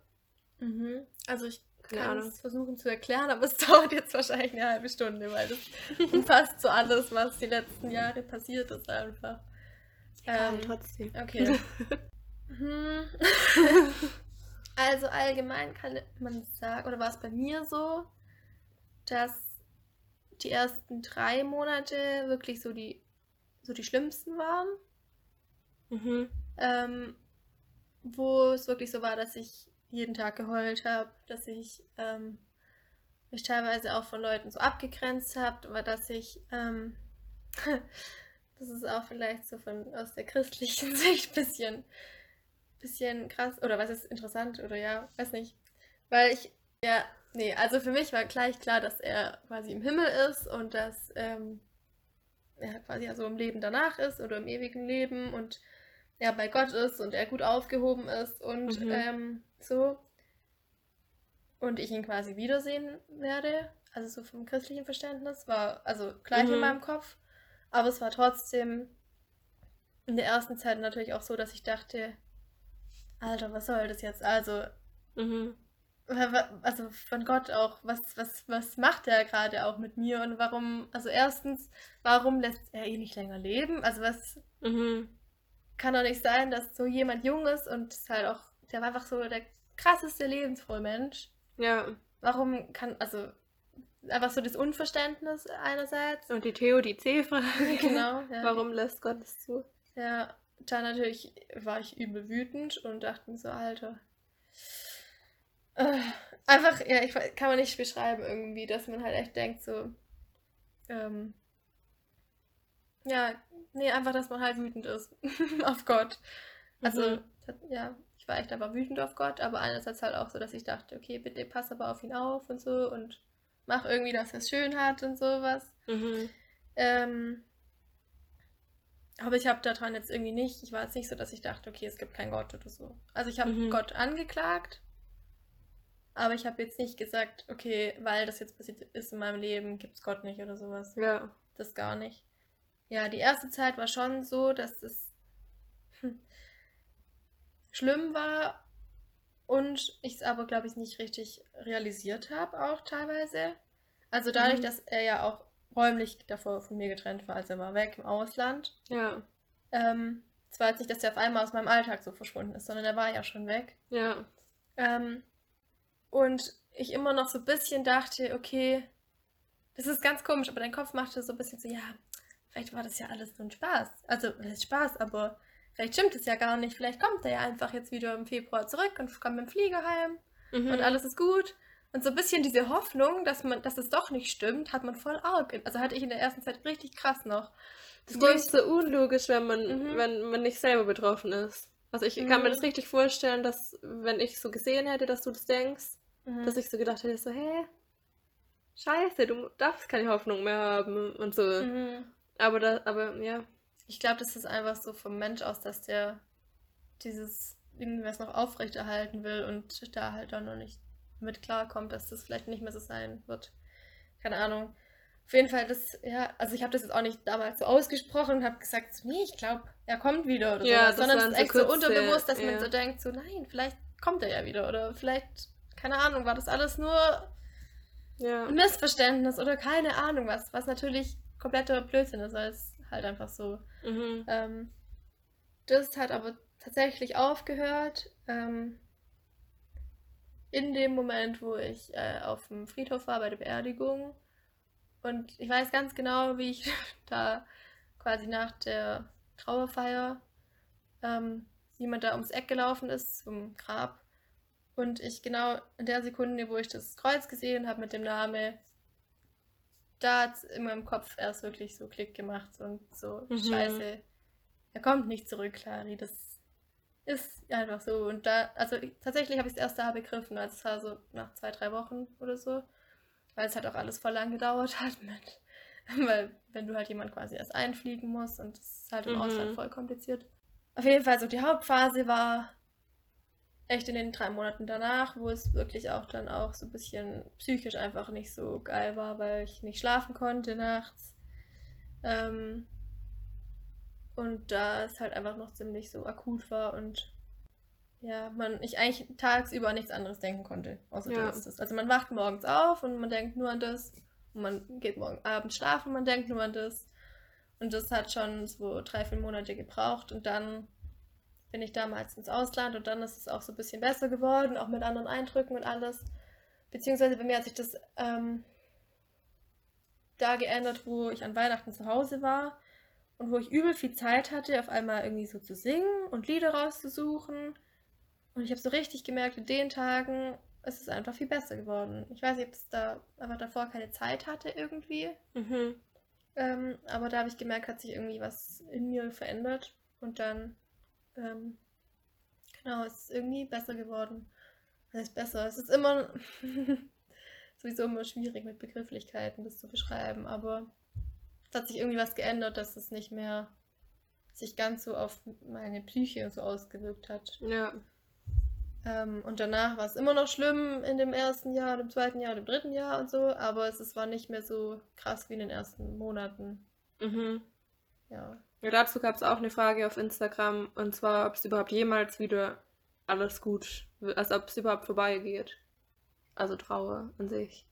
Mhm. Also ich kann es versuchen zu erklären, aber es dauert jetzt wahrscheinlich eine halbe Stunde, weil das umfasst so alles, was die letzten Jahre passiert ist einfach. Ähm, trotzdem. okay. Hm. also allgemein kann man sagen, oder war es bei mir so, dass die ersten drei Monate wirklich so die, so die schlimmsten waren. Mhm. ähm, wo es wirklich so war, dass ich jeden Tag geheult habe, dass ich ähm, mich teilweise auch von Leuten so abgegrenzt habe, aber dass ich, ähm, das ist auch vielleicht so von aus der christlichen Sicht ein bisschen, bisschen krass, oder was ist interessant, oder ja, weiß nicht, weil ich, ja, nee, also für mich war gleich klar, dass er quasi im Himmel ist und dass ähm, er quasi ja so im Leben danach ist oder im ewigen Leben und er bei Gott ist und er gut aufgehoben ist und Mhm. ähm, so. Und ich ihn quasi wiedersehen werde. Also so vom christlichen Verständnis war also gleich in Mhm. meinem Kopf. Aber es war trotzdem in der ersten Zeit natürlich auch so, dass ich dachte, Alter, was soll das jetzt? Also, Mhm. also von Gott auch, was, was, was macht er gerade auch mit mir und warum, also erstens, warum lässt er ihn nicht länger leben? Also was, Mhm. kann doch nicht sein, dass so jemand jung ist und ist halt auch, der war einfach so der krasseste lebensfrohe Mensch. Ja. Warum kann, also einfach so das Unverständnis einerseits. Und die Theodizee-Frage. Genau, ja. Warum lässt Gott es zu? Ja, dann natürlich war ich übel wütend und dachte mir so, Alter. Äh, einfach, ja, ich kann man nicht beschreiben irgendwie, dass man halt echt denkt so, ähm, ja, nee, einfach, dass man halt wütend ist auf Gott. Also, Mhm. ja, ich war echt einfach wütend auf Gott, aber einerseits halt auch so, dass ich dachte, okay, bitte pass aber auf ihn auf und so und mach irgendwie, dass er es schön hat und sowas. Mhm. Ähm, aber ich habe daran jetzt irgendwie nicht, ich war jetzt nicht so, dass ich dachte, okay, es gibt keinen Gott oder so. Also ich habe Mhm. Gott angeklagt, aber ich habe jetzt nicht gesagt, okay, weil das jetzt passiert ist in meinem Leben, gibt es Gott nicht oder sowas. Ja. Das gar nicht. Ja, die erste Zeit war schon so, dass es hm, schlimm war und ich es aber, glaube ich, nicht richtig realisiert habe, auch teilweise. Also dadurch, Mhm. dass er ja auch räumlich davor von mir getrennt war. Also er war weg im Ausland. Ja. Ähm, es war jetzt nicht, dass er auf einmal aus meinem Alltag so verschwunden ist, sondern er war ja schon weg. Ja. Ähm, und ich immer noch so ein bisschen dachte, okay, das ist ganz komisch, aber dein Kopf machte so ein bisschen so, ja, vielleicht war das ja alles nur ein Spaß. Also, das ist Spaß, aber vielleicht stimmt es ja gar nicht. Vielleicht kommt er ja einfach jetzt wieder im Februar zurück und kommt mit dem Flieger heim Mhm. und alles ist gut. Und so ein bisschen diese Hoffnung, dass man, dass es doch nicht stimmt, hat man voll arg. Also hatte ich in der ersten Zeit richtig krass noch. Das ist so unlogisch, wenn man, Mhm. wenn man nicht selber betroffen ist. Also ich kann mir Mhm. das richtig vorstellen, dass wenn ich so gesehen hätte, dass du das denkst, Mhm. dass ich so gedacht hätte, so, hä? Scheiße, du darfst keine Hoffnung mehr haben und so. Mhm. Aber da, aber ja. Ich glaube, das ist einfach so vom Mensch aus, dass der dieses irgendwas noch aufrechterhalten will und da halt dann noch nicht mit klarkommt, dass das vielleicht nicht mehr so sein wird. Keine Ahnung. Auf jeden Fall, das, ja, also ich habe das jetzt auch nicht damals so ausgesprochen und habe gesagt, so, nee, ich glaube, er kommt wieder oder Ja, das sondern es ist so echt so unterbewusst, dass man ja. so denkt, so, nein, vielleicht kommt er ja wieder oder vielleicht, keine Ahnung, war das alles nur Ja. ein Missverständnis oder keine Ahnung was, was natürlich kompletter Blödsinn ist, weil es halt einfach so Mhm. ähm, das hat aber tatsächlich aufgehört ähm, in dem Moment, wo ich äh, auf dem Friedhof war bei der Beerdigung. Und ich weiß ganz genau, wie ich da quasi nach der Trauerfeier ähm, jemand da ums Eck gelaufen ist zum Grab. Und ich genau in der Sekunde, wo ich das Kreuz gesehen habe mit dem Namen, da hat in meinem Kopf erst wirklich so Klick gemacht und so, Mhm. scheiße, er kommt nicht zurück, Clary, das ist einfach so. Und da, also ich, tatsächlich habe ich es erst da begriffen, als es war so nach zwei, drei Wochen oder so, weil es halt auch alles voll lang gedauert hat mit, weil wenn du halt jemand quasi erst einfliegen musst und das ist halt im Mhm. Ausland voll kompliziert. Auf jeden Fall so die Hauptphase war echt in den drei Monaten danach, wo es wirklich auch dann auch so ein bisschen psychisch einfach nicht so geil war, weil ich nicht schlafen konnte nachts. Ähm, und da es halt einfach noch ziemlich so akut war und ja, man ich eigentlich tagsüber an nichts anderes denken konnte, außer Ja. das. das. Also man wacht morgens auf und man denkt nur an das und man geht morgen Abend schlafen und man denkt nur an das. Und das hat schon so drei, vier Monate gebraucht und dann bin ich damals ins Ausland und dann ist es auch so ein bisschen besser geworden, auch mit anderen Eindrücken und alles. Beziehungsweise bei mir hat sich das ähm, da geändert, wo ich an Weihnachten zu Hause war und wo ich übel viel Zeit hatte, auf einmal irgendwie so zu singen und Lieder rauszusuchen. Und ich habe so richtig gemerkt, in den Tagen ist es einfach viel besser geworden. Ich weiß nicht, ob es da einfach davor keine Zeit hatte irgendwie. Mhm. Ähm, aber da habe ich gemerkt, hat sich irgendwie was in mir verändert. Und dann, ähm, genau, es ist irgendwie besser geworden. Was heißt besser? Es ist immer sowieso immer schwierig mit Begrifflichkeiten das zu beschreiben, aber es hat sich irgendwie was geändert, dass es nicht mehr sich ganz so auf meine Psyche so ausgewirkt hat. Ja. Ähm, und danach war es immer noch schlimm in dem ersten Jahr, dem zweiten Jahr, dem dritten Jahr und so, aber es, es war nicht mehr so krass wie in den ersten Monaten. Mhm. Ja. Ja, dazu gab es auch eine Frage auf Instagram und zwar, ob es überhaupt jemals wieder alles gut, also ob es überhaupt vorbeigeht. Also Trauer an sich.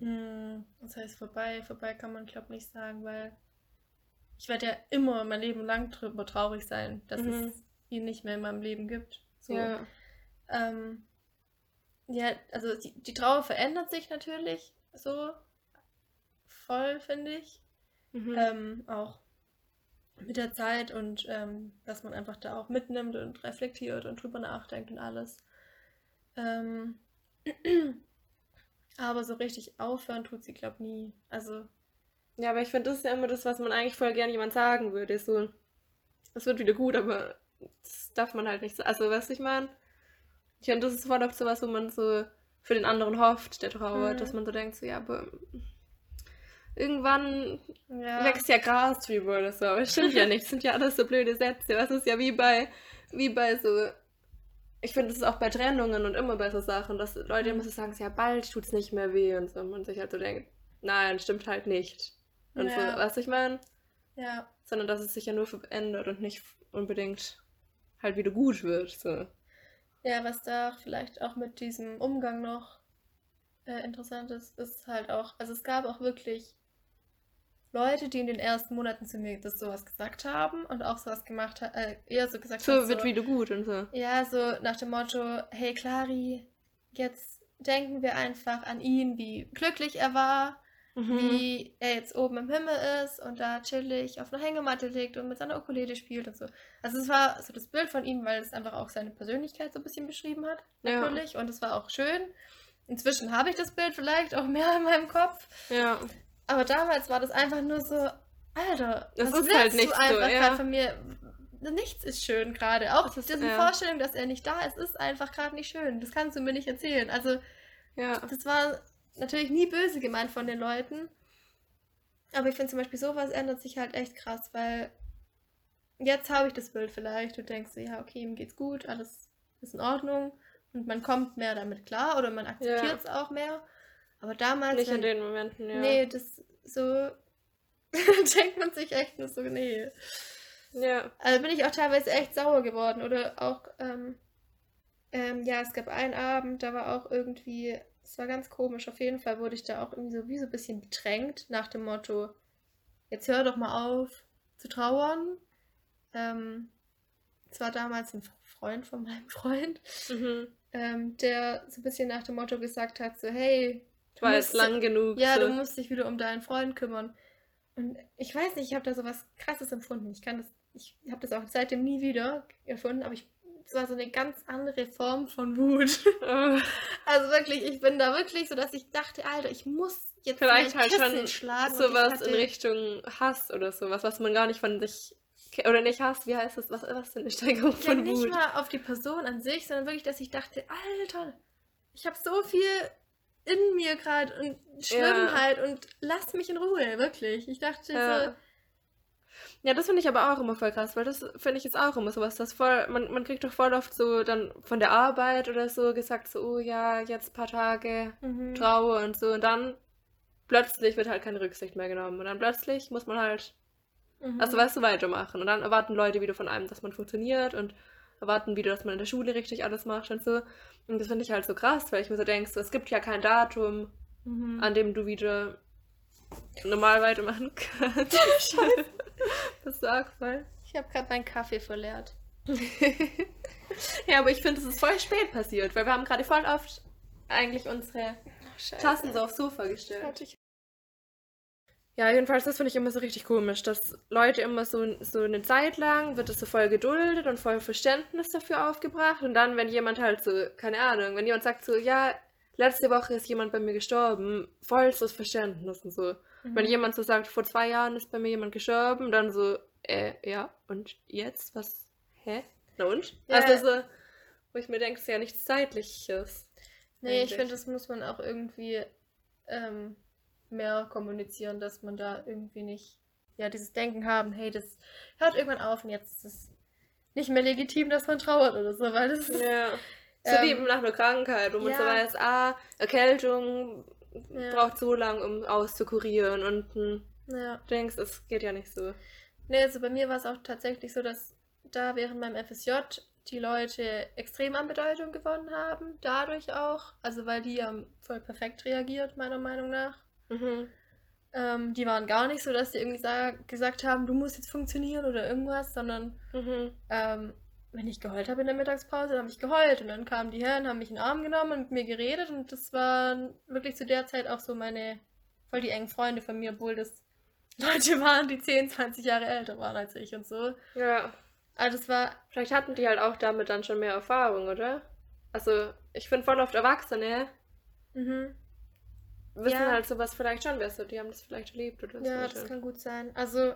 Hm, das heißt vorbei, vorbei kann man glaube nicht sagen, weil ich werde ja immer mein Leben lang drüber traurig sein, dass Mhm. es ihn nicht mehr in meinem Leben gibt. So. Ja. Ähm, ja, also die, die Trauer verändert sich natürlich so voll, finde ich. Mhm. Ähm, auch mit der Zeit und ähm, dass man einfach da auch mitnimmt und reflektiert und drüber nachdenkt und alles. Ähm, aber so richtig aufhören tut sie, glaube nie. Also, Ja, aber ich finde, das ist ja immer das, was man eigentlich voll gerne jemand sagen würde. So, es wird wieder gut, aber das darf man halt nicht so. Also, weißt du, ich meine, ich finde, das ist voll oft so was, wo man so für den anderen hofft, der trauert, Mhm. dass man so denkt, so, ja, aber irgendwann ja. wächst ja Gras drüber oder so. Aber es stimmt ja nicht. Das sind ja alles so blöde Sätze. Das ist ja wie bei, wie bei so. Ich finde, das ist auch bei Trennungen und immer bei so Sachen, dass Leute immer so sagen, ja, bald tut's nicht mehr weh und so. Und sich halt so denkt, nein, stimmt halt nicht. Und Ja. so, was ich meine? Ja. Sondern dass es sich ja nur verändert und nicht unbedingt halt wieder gut wird. So. Ja, was da vielleicht auch mit diesem Umgang noch äh, interessant ist, ist halt auch, also es gab auch wirklich Leute, die in den ersten Monaten zu mir das sowas gesagt haben und auch sowas gemacht haben, äh, eher so gesagt So haben, wird wieder gut und so. ja, so nach dem Motto, hey Clari, jetzt denken wir einfach an ihn, wie glücklich er war, Mhm. wie er jetzt oben im Himmel ist und da chillig auf einer Hängematte liegt und mit seiner Ukulele spielt und so. Also es war so das Bild von ihm, weil es einfach auch seine Persönlichkeit so ein bisschen beschrieben hat, Ja. natürlich. Und es war auch schön. Inzwischen habe ich das Bild vielleicht auch mehr in meinem Kopf. Ja. Aber damals war das einfach nur so, Alter, Das was ist halt du nicht so, einfach ja. grad von mir? Nichts ist schön gerade. Auch Das ist- diese ja. Vorstellung, dass er nicht da ist, ist einfach gerade nicht schön. Das kannst du mir nicht erzählen. Also Ja. das war natürlich nie böse gemeint von den Leuten. Aber ich finde zum Beispiel sowas ändert sich halt echt krass, weil jetzt habe ich das Bild vielleicht. Du denkst, so, ja, okay, ihm geht's gut, alles ist in Ordnung. Und man kommt mehr damit klar oder man akzeptiert es auch mehr. Aber damals. Nicht in wenn- den Momenten, ja. Nee, das so denkt man sich echt nur so, nee. Ja. Also bin ich auch teilweise echt sauer geworden. Oder auch, ähm, ähm, ja, es gab einen Abend, da war auch irgendwie, es war ganz komisch. Auf jeden Fall wurde ich da auch irgendwie so wie so ein bisschen bedrängt nach dem Motto, jetzt hör doch mal auf zu trauern. Ähm, es war damals ein Freund von meinem Freund, Mhm. ähm, der so ein bisschen nach dem Motto gesagt hat, so, hey, War jetzt musst- lang genug. ja, so. du musst dich wieder um deinen Freund kümmern. Und ich weiß nicht, ich habe da so was Krasses empfunden. Ich kann das, ich habe das auch seitdem nie wieder erfunden, aber ich, es war so eine ganz andere Form von Wut. Oh. Also wirklich, ich bin da wirklich so, dass ich dachte, Alter, ich muss jetzt Vielleicht halt schon schlagen. sowas hatte, in Richtung Hass oder sowas, was man gar nicht von sich oder nicht hasst, wie heißt das? Was, was für eine Steigerung ja, von nicht Wut? mal auf die Person an sich, sondern wirklich, dass ich dachte, Alter, ich habe so viel in mir gerade und schwimm Ja. halt und lass mich in Ruhe, wirklich. Ich dachte Ja. so, Ja, das finde ich aber auch immer voll krass, weil das finde ich jetzt auch immer sowas, das voll, man, man kriegt doch voll oft so dann von der Arbeit oder so gesagt, so, oh ja, jetzt ein paar Tage mhm. Trauer und so und dann plötzlich wird halt keine Rücksicht mehr genommen und dann plötzlich muss man halt, Mhm. also weißt du, weitermachen und dann erwarten Leute wieder von einem, dass man funktioniert und erwarten wieder, dass man in der Schule richtig alles macht und so und das finde ich halt so krass, weil ich mir so denke, so, es gibt ja kein Datum, Mhm. an dem du wieder normal weitermachen kannst. Scheiße. Das ist auch voll. Ich habe gerade meinen Kaffee verleert. ja, aber ich finde, es ist voll spät passiert, weil wir haben gerade voll oft eigentlich unsere Tassen so aufs Sofa gestellt. Ich- Ja, jedenfalls, das finde ich immer so richtig komisch, dass Leute immer so, so eine Zeit lang wird es so voll geduldet und voll Verständnis dafür aufgebracht und dann, wenn jemand halt so, keine Ahnung, wenn jemand sagt so, ja, letzte Woche ist jemand bei mir gestorben, vollstes Verständnis und so. Wenn Mhm. jemand so sagt, vor zwei Jahren ist bei mir jemand gestorben, dann so, äh, ja, und jetzt? Was? Hä? Na und? Ja. Also so, wo ich mir denke, es ist ja nichts Zeitliches. Nee, ich eigentlich. finde, das muss man auch irgendwie ähm, mehr kommunizieren, dass man da irgendwie nicht, ja, dieses Denken haben, hey, das hört irgendwann auf und jetzt ist es nicht mehr legitim, dass man trauert oder so, weil das ist, Ja. So wie Ähm, nach einer Krankheit, wo man ja. so weiß, ah, Erkältung Ja. braucht so lang, um auszukurieren und hm, ja. du denkst, es geht ja nicht so. Nee, also bei mir war es auch tatsächlich so, dass da während meinem FSJ die Leute extrem an Bedeutung gewonnen haben, dadurch auch, also weil die haben voll perfekt reagiert, meiner Meinung nach. Mhm. Ähm, die waren gar nicht so, dass die irgendwie sa- gesagt haben, du musst jetzt funktionieren oder irgendwas, sondern Mhm. ähm, wenn ich geheult habe in der Mittagspause, dann habe ich geheult und dann kamen die her und haben mich in den Arm genommen und mit mir geredet und das waren wirklich zu der Zeit auch so meine, voll die engen Freunde von mir, obwohl das Leute waren, die 10, 20 Jahre älter waren als ich und so. Ja. Also das war, Vielleicht hatten die halt auch damit dann schon mehr Erfahrung, oder? Also, ich finde voll oft Erwachsene mhm. Wissen Ja. halt sowas vielleicht schon besser. Die haben das vielleicht erlebt oder so. ja, das kann gut sein. Also,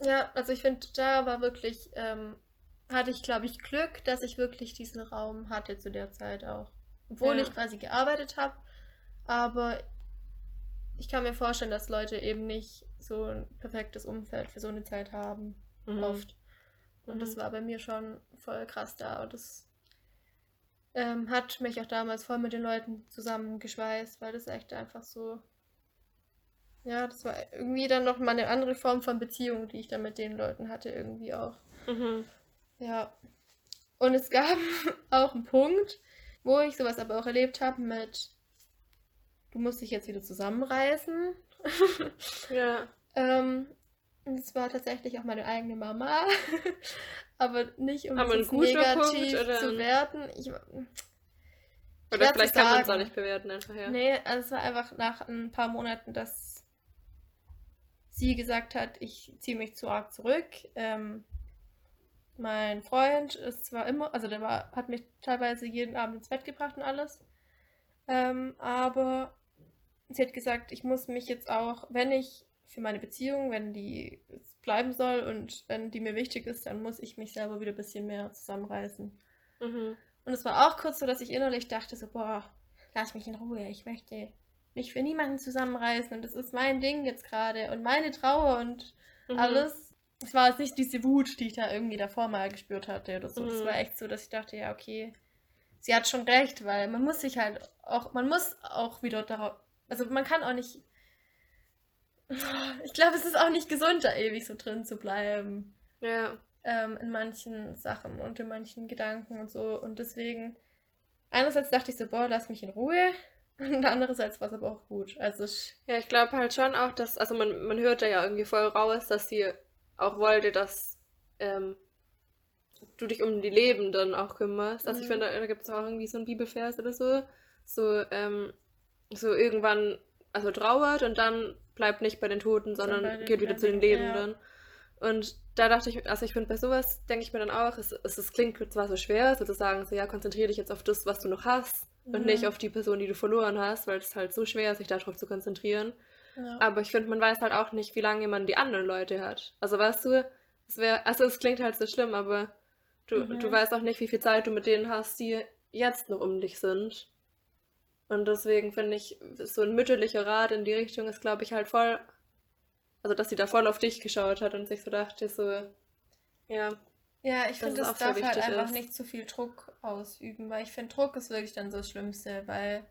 ja, also ich finde, da war wirklich, ähm, hatte ich, glaube ich, Glück, dass ich wirklich diesen Raum hatte zu der Zeit auch. Obwohl Ja. ich quasi gearbeitet habe, aber ich kann mir vorstellen, dass Leute eben nicht so ein perfektes Umfeld für so eine Zeit haben, Mhm. oft. Und das Mhm. war bei mir schon voll krass da. Und das ähm, hat mich auch damals voll mit den Leuten zusammengeschweißt, weil das echt einfach so. Ja, das war irgendwie dann noch mal eine andere Form von Beziehung, die ich dann mit den Leuten hatte, irgendwie auch. Mhm. Ja. Und es gab auch einen Punkt, wo ich sowas aber auch erlebt habe mit, du musst dich jetzt wieder zusammenreißen. Ja. ähm, und es war tatsächlich auch meine eigene Mama. Aber nicht um Aber es negativ Punkt zu werten. Ich, Oder vielleicht kann man es auch nicht bewerten einfach, ja. Nee, also es war einfach nach ein paar Monaten, dass sie gesagt hat, ich ziehe mich zu arg zurück. Ähm, mein Freund ist zwar immer, also der war, hat mich teilweise jeden Abend ins Bett gebracht und alles. Ähm, aber sie hat gesagt, ich muss mich jetzt auch, wenn ich für meine Beziehung, wenn die bleiben soll und wenn die mir wichtig ist, dann muss ich mich selber wieder ein bisschen mehr zusammenreißen. Mhm. Und es war auch kurz so, dass ich innerlich dachte, so, boah, lass mich in Ruhe, ich möchte mich für niemanden zusammenreißen und das ist mein Ding jetzt gerade und meine Trauer und Mhm. alles. Es war jetzt nicht diese Wut, die ich da irgendwie davor mal gespürt hatte oder so. Es Mhm. war echt so, dass ich dachte, ja, okay, sie hat schon recht, weil man muss sich halt auch, man muss auch wieder darauf, also man kann auch nicht, ich glaube, es ist auch nicht gesund, da ewig so drin zu bleiben Ja. ähm, in manchen Sachen und in manchen Gedanken und so. Und deswegen, einerseits dachte ich so, boah, lass mich in Ruhe. Und andererseits war es aber auch gut. Also, ich, Ja, ich glaube halt schon auch, dass, also man, man hört da ja irgendwie voll raus, dass sie auch wollte, dass ähm, du dich um die Lebenden auch kümmerst. Also ich Mhm. finde, da, da gibt es auch irgendwie so einen Bibelvers oder so, so, ähm, so irgendwann, also trauert und dann bleibt nicht bei den Toten, sondern den geht wieder zu den Lebenden. Und da dachte ich, also ich finde bei sowas, denke ich mir dann auch, es, es, es klingt zwar so schwer, so zu sagen, so ja, konzentriere dich jetzt auf das, was du noch hast und Mhm. nicht auf die Person, die du verloren hast, weil es halt so schwer ist, sich darauf zu konzentrieren. ja. Aber ich finde, man weiß halt auch nicht, wie lange man die anderen Leute hat. Also weißt du, es wäre, also es klingt halt so schlimm, aber du, Mhm. du weißt auch nicht, wie viel Zeit du mit denen hast, die jetzt noch um dich sind. Und deswegen finde ich, so ein mütterlicher Rat in die Richtung ist, glaube ich, halt voll, also dass sie da voll auf dich geschaut hat und sich so dachte, so, ja, ja, ich finde, auch sehr darf halt einfach ist. nicht zu viel Druck ausüben, weil ich finde, Druck ist wirklich dann so das Schlimmste, weil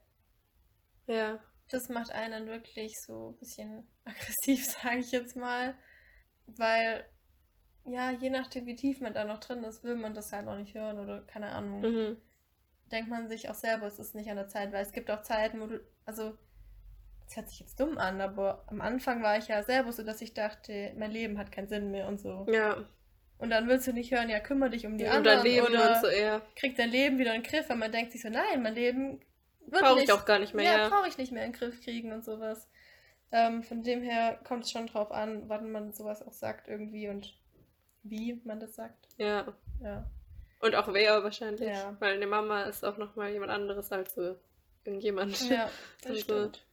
ja, das macht einen wirklich so ein bisschen aggressiv, sage ich jetzt mal. Weil, ja, je nachdem, wie tief man da noch drin ist, will man das halt noch nicht hören oder keine Ahnung. mhm. Denkt man sich auch selber, es ist nicht an der Zeit, weil es gibt auch Zeiten, wo du, also, es hört sich jetzt dumm an, aber am Anfang war ich ja selber so, dass ich dachte, mein Leben hat keinen Sinn mehr und so. ja, Und dann willst du nicht hören, ja, kümmere dich um die und anderen dein Leben oder und so, ja, krieg dein Leben wieder in den Griff, weil man denkt sich so, nein, mein Leben wird brauche nicht, ich auch gar nicht mehr, ja, ja. brauche ich nicht mehr in den Griff kriegen und sowas. Ähm, von dem her kommt es schon drauf an, wann man sowas auch sagt irgendwie und wie man das sagt. Ja. Ja. Und auch wer wahrscheinlich. Ja. Weil eine Mama ist auch nochmal jemand anderes als so irgendjemand. Ja, das Also- stimmt.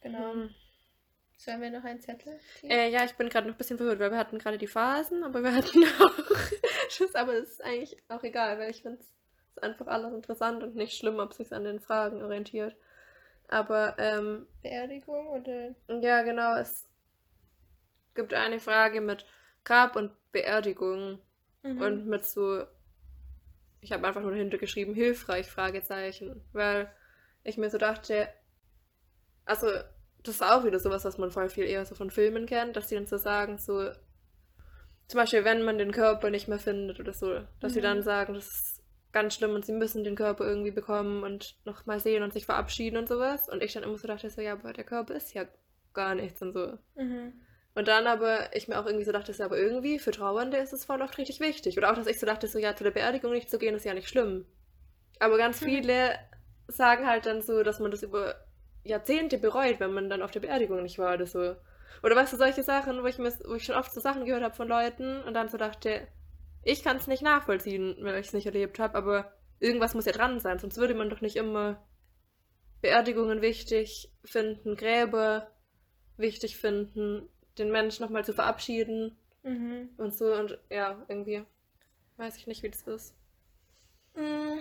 Genau. Mhm. Sollen wir noch einen Zettel? Äh, ja, ich bin gerade noch ein bisschen verwirrt, weil wir hatten gerade die Phasen, aber wir hatten auch Schuss, aber es ist eigentlich auch egal, weil ich finde es einfach alles interessant und nicht schlimm, ob sich an den Fragen orientiert. Aber ähm, Beerdigung oder? ja, genau, es gibt eine Frage mit Grab und Beerdigung Mhm. und mit so, ich habe einfach nur dahinter geschrieben, hilfreich, Fragezeichen, weil ich mir so dachte, also das ist auch wieder sowas, was man voll viel eher so von Filmen kennt, dass die dann so sagen, so, zum Beispiel, wenn man den Körper nicht mehr findet oder so, dass sie Mhm. dann sagen, das ist ganz schlimm und sie müssen den Körper irgendwie bekommen und nochmal sehen und sich verabschieden und sowas. Und ich dann immer so dachte, so, ja, aber der Körper ist ja gar nichts und so. Mhm. Und dann aber ich mir auch irgendwie so dachte, so, aber irgendwie für Trauernde ist es voll oft richtig wichtig. Oder auch, dass ich so dachte, so ja, zu der Beerdigung nicht zu gehen, ist ja nicht schlimm. Aber ganz Mhm. viele sagen halt dann so, dass man das über Jahrzehnte bereut, wenn man dann auf der Beerdigung nicht war oder so. Oder weißt du, solche Sachen, wo ich, mir, wo ich schon oft so Sachen gehört habe von Leuten und dann so dachte, ich kann es nicht nachvollziehen, weil ich es nicht erlebt habe, aber irgendwas muss ja dran sein, sonst würde man doch nicht immer Beerdigungen wichtig finden, Gräber wichtig finden, den Menschen nochmal zu verabschieden Mhm. und so und ja, irgendwie weiß ich nicht, wie das ist. Mm,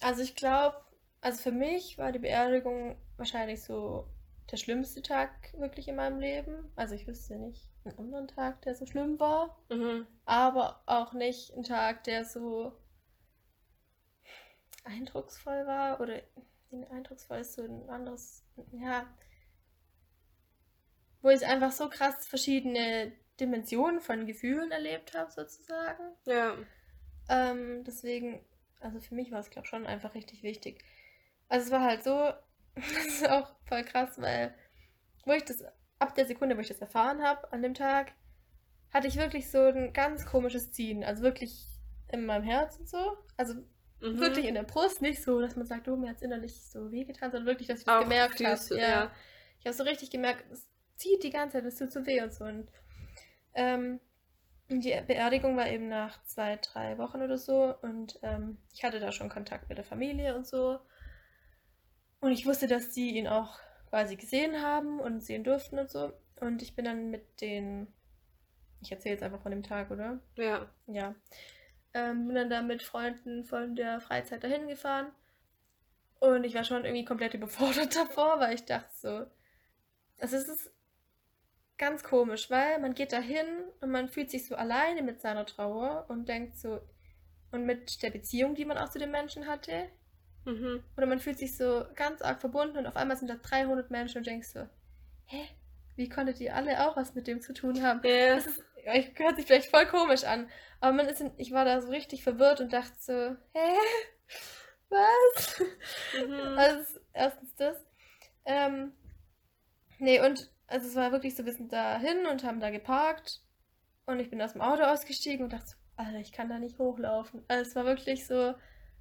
Also ich glaube, also für mich war die Beerdigung wahrscheinlich so der schlimmste Tag wirklich in meinem Leben. Also ich wüsste nicht einen anderen Tag, der so schlimm war, Mhm. aber auch nicht ein Tag, der so eindrucksvoll war oder eindrucksvoll ist so ein anderes, ja, wo ich einfach so krass verschiedene Dimensionen von Gefühlen erlebt habe sozusagen. Ja. Ähm, deswegen, also für mich war es, glaube ich, schon einfach richtig wichtig. Also es war halt so, das ist auch voll krass, weil wo ich das, ab der Sekunde, wo ich das erfahren habe, an dem Tag, hatte ich wirklich so ein ganz komisches Ziehen. Also wirklich in meinem Herz und so. Also Mhm. wirklich in der Brust, nicht so, dass man sagt, oh, mir hat es innerlich so wehgetan, sondern wirklich, dass ich das Auch gemerkt habe. Ja. ja. Ich habe so richtig gemerkt, es zieht die ganze Zeit, es tut so weh und so. Und ähm, die Beerdigung war eben nach zwei, drei Wochen oder so und ähm, ich hatte da schon Kontakt mit der Familie und so. Und ich wusste, dass die ihn auch quasi gesehen haben und sehen durften und so. Und ich bin dann mit den, ich erzähle jetzt einfach von dem Tag, oder? Ja. Ja. Ähm, bin dann da mit Freunden von der Freizeit dahin gefahren. Und ich war schon irgendwie komplett überfordert davor, weil ich dachte so, also es ist ganz komisch, weil man geht dahin und man fühlt sich so alleine mit seiner Trauer und denkt so, und mit der Beziehung, die man auch zu den Menschen hatte. Mhm. Oder man fühlt sich so ganz arg verbunden und auf einmal sind da 300 Menschen und denkst so, hä? Wie konntet ihr alle auch was mit dem zu tun haben? Ja. Das ist, ich- hört sich vielleicht voll komisch an, aber man ist in, ich war da so richtig verwirrt und dachte so, hä? Was? Mhm. Also erstens das. Ähm, nee, und also es war wirklich so, wir sind da hin und haben da geparkt und ich bin aus dem Auto ausgestiegen und dachte so, Alter, ich kann da nicht hochlaufen. Also es war wirklich so,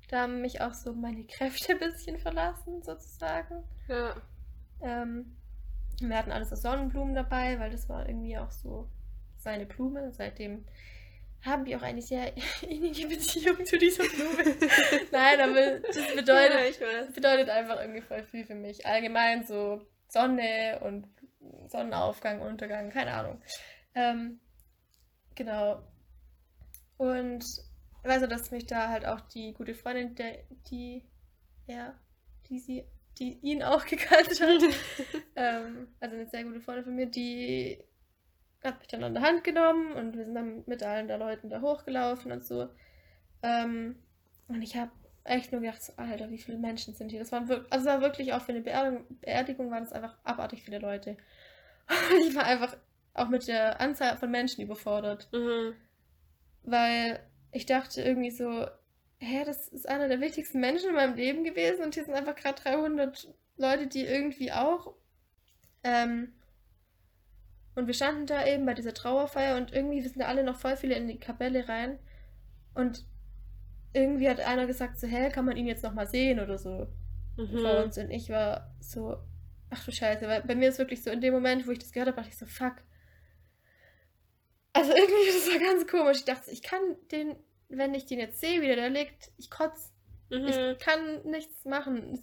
da haben mich auch so meine Kräfte ein bisschen verlassen, sozusagen. Ja. Ähm, wir hatten alles so Sonnenblumen dabei, weil das war irgendwie auch so seine Blume. Seitdem haben wir auch eine sehr innige Beziehung zu dieser Blume. Nein, aber das Ja, bedeutet, das bedeutet einfach irgendwie voll viel für mich. Allgemein so Sonne und Sonnenaufgang, Untergang, keine Ahnung. Ähm, genau. Und weiß auch, dass mich da halt auch die gute Freundin, der, die, ja, die sie, die ihn auch gekannt hat, ähm, also eine sehr gute Freundin von mir, die hat mich dann an der Hand genommen und wir sind dann mit allen der Leuten da hochgelaufen und so. Ähm, und ich habe echt nur gedacht, so, Alter, wie viele Menschen sind hier? Das waren wirklich, also war wirklich auch für eine Beerdigung, Beerdigung waren es einfach abartig viele Leute. Ich war einfach auch mit der Anzahl von Menschen überfordert, Mhm. weil ich dachte irgendwie so, hä, das ist einer der wichtigsten Menschen in meinem Leben gewesen und hier sind einfach gerade 300 Leute, die irgendwie auch. Ähm, und wir standen da eben bei dieser Trauerfeier und irgendwie sind da alle noch voll viele in die Kapelle rein. Und irgendwie hat einer gesagt, so, hä, kann man ihn jetzt noch mal sehen oder so vor Mhm. uns. Und ich war so, ach du Scheiße, weil bei mir ist wirklich so, in dem Moment, wo ich das gehört habe, dachte ich so, fuck. Also irgendwie, das war ganz komisch. Ich dachte, ich kann den, wenn ich den jetzt sehe, wie der da liegt, ich kotze. Mhm. Ich kann nichts machen.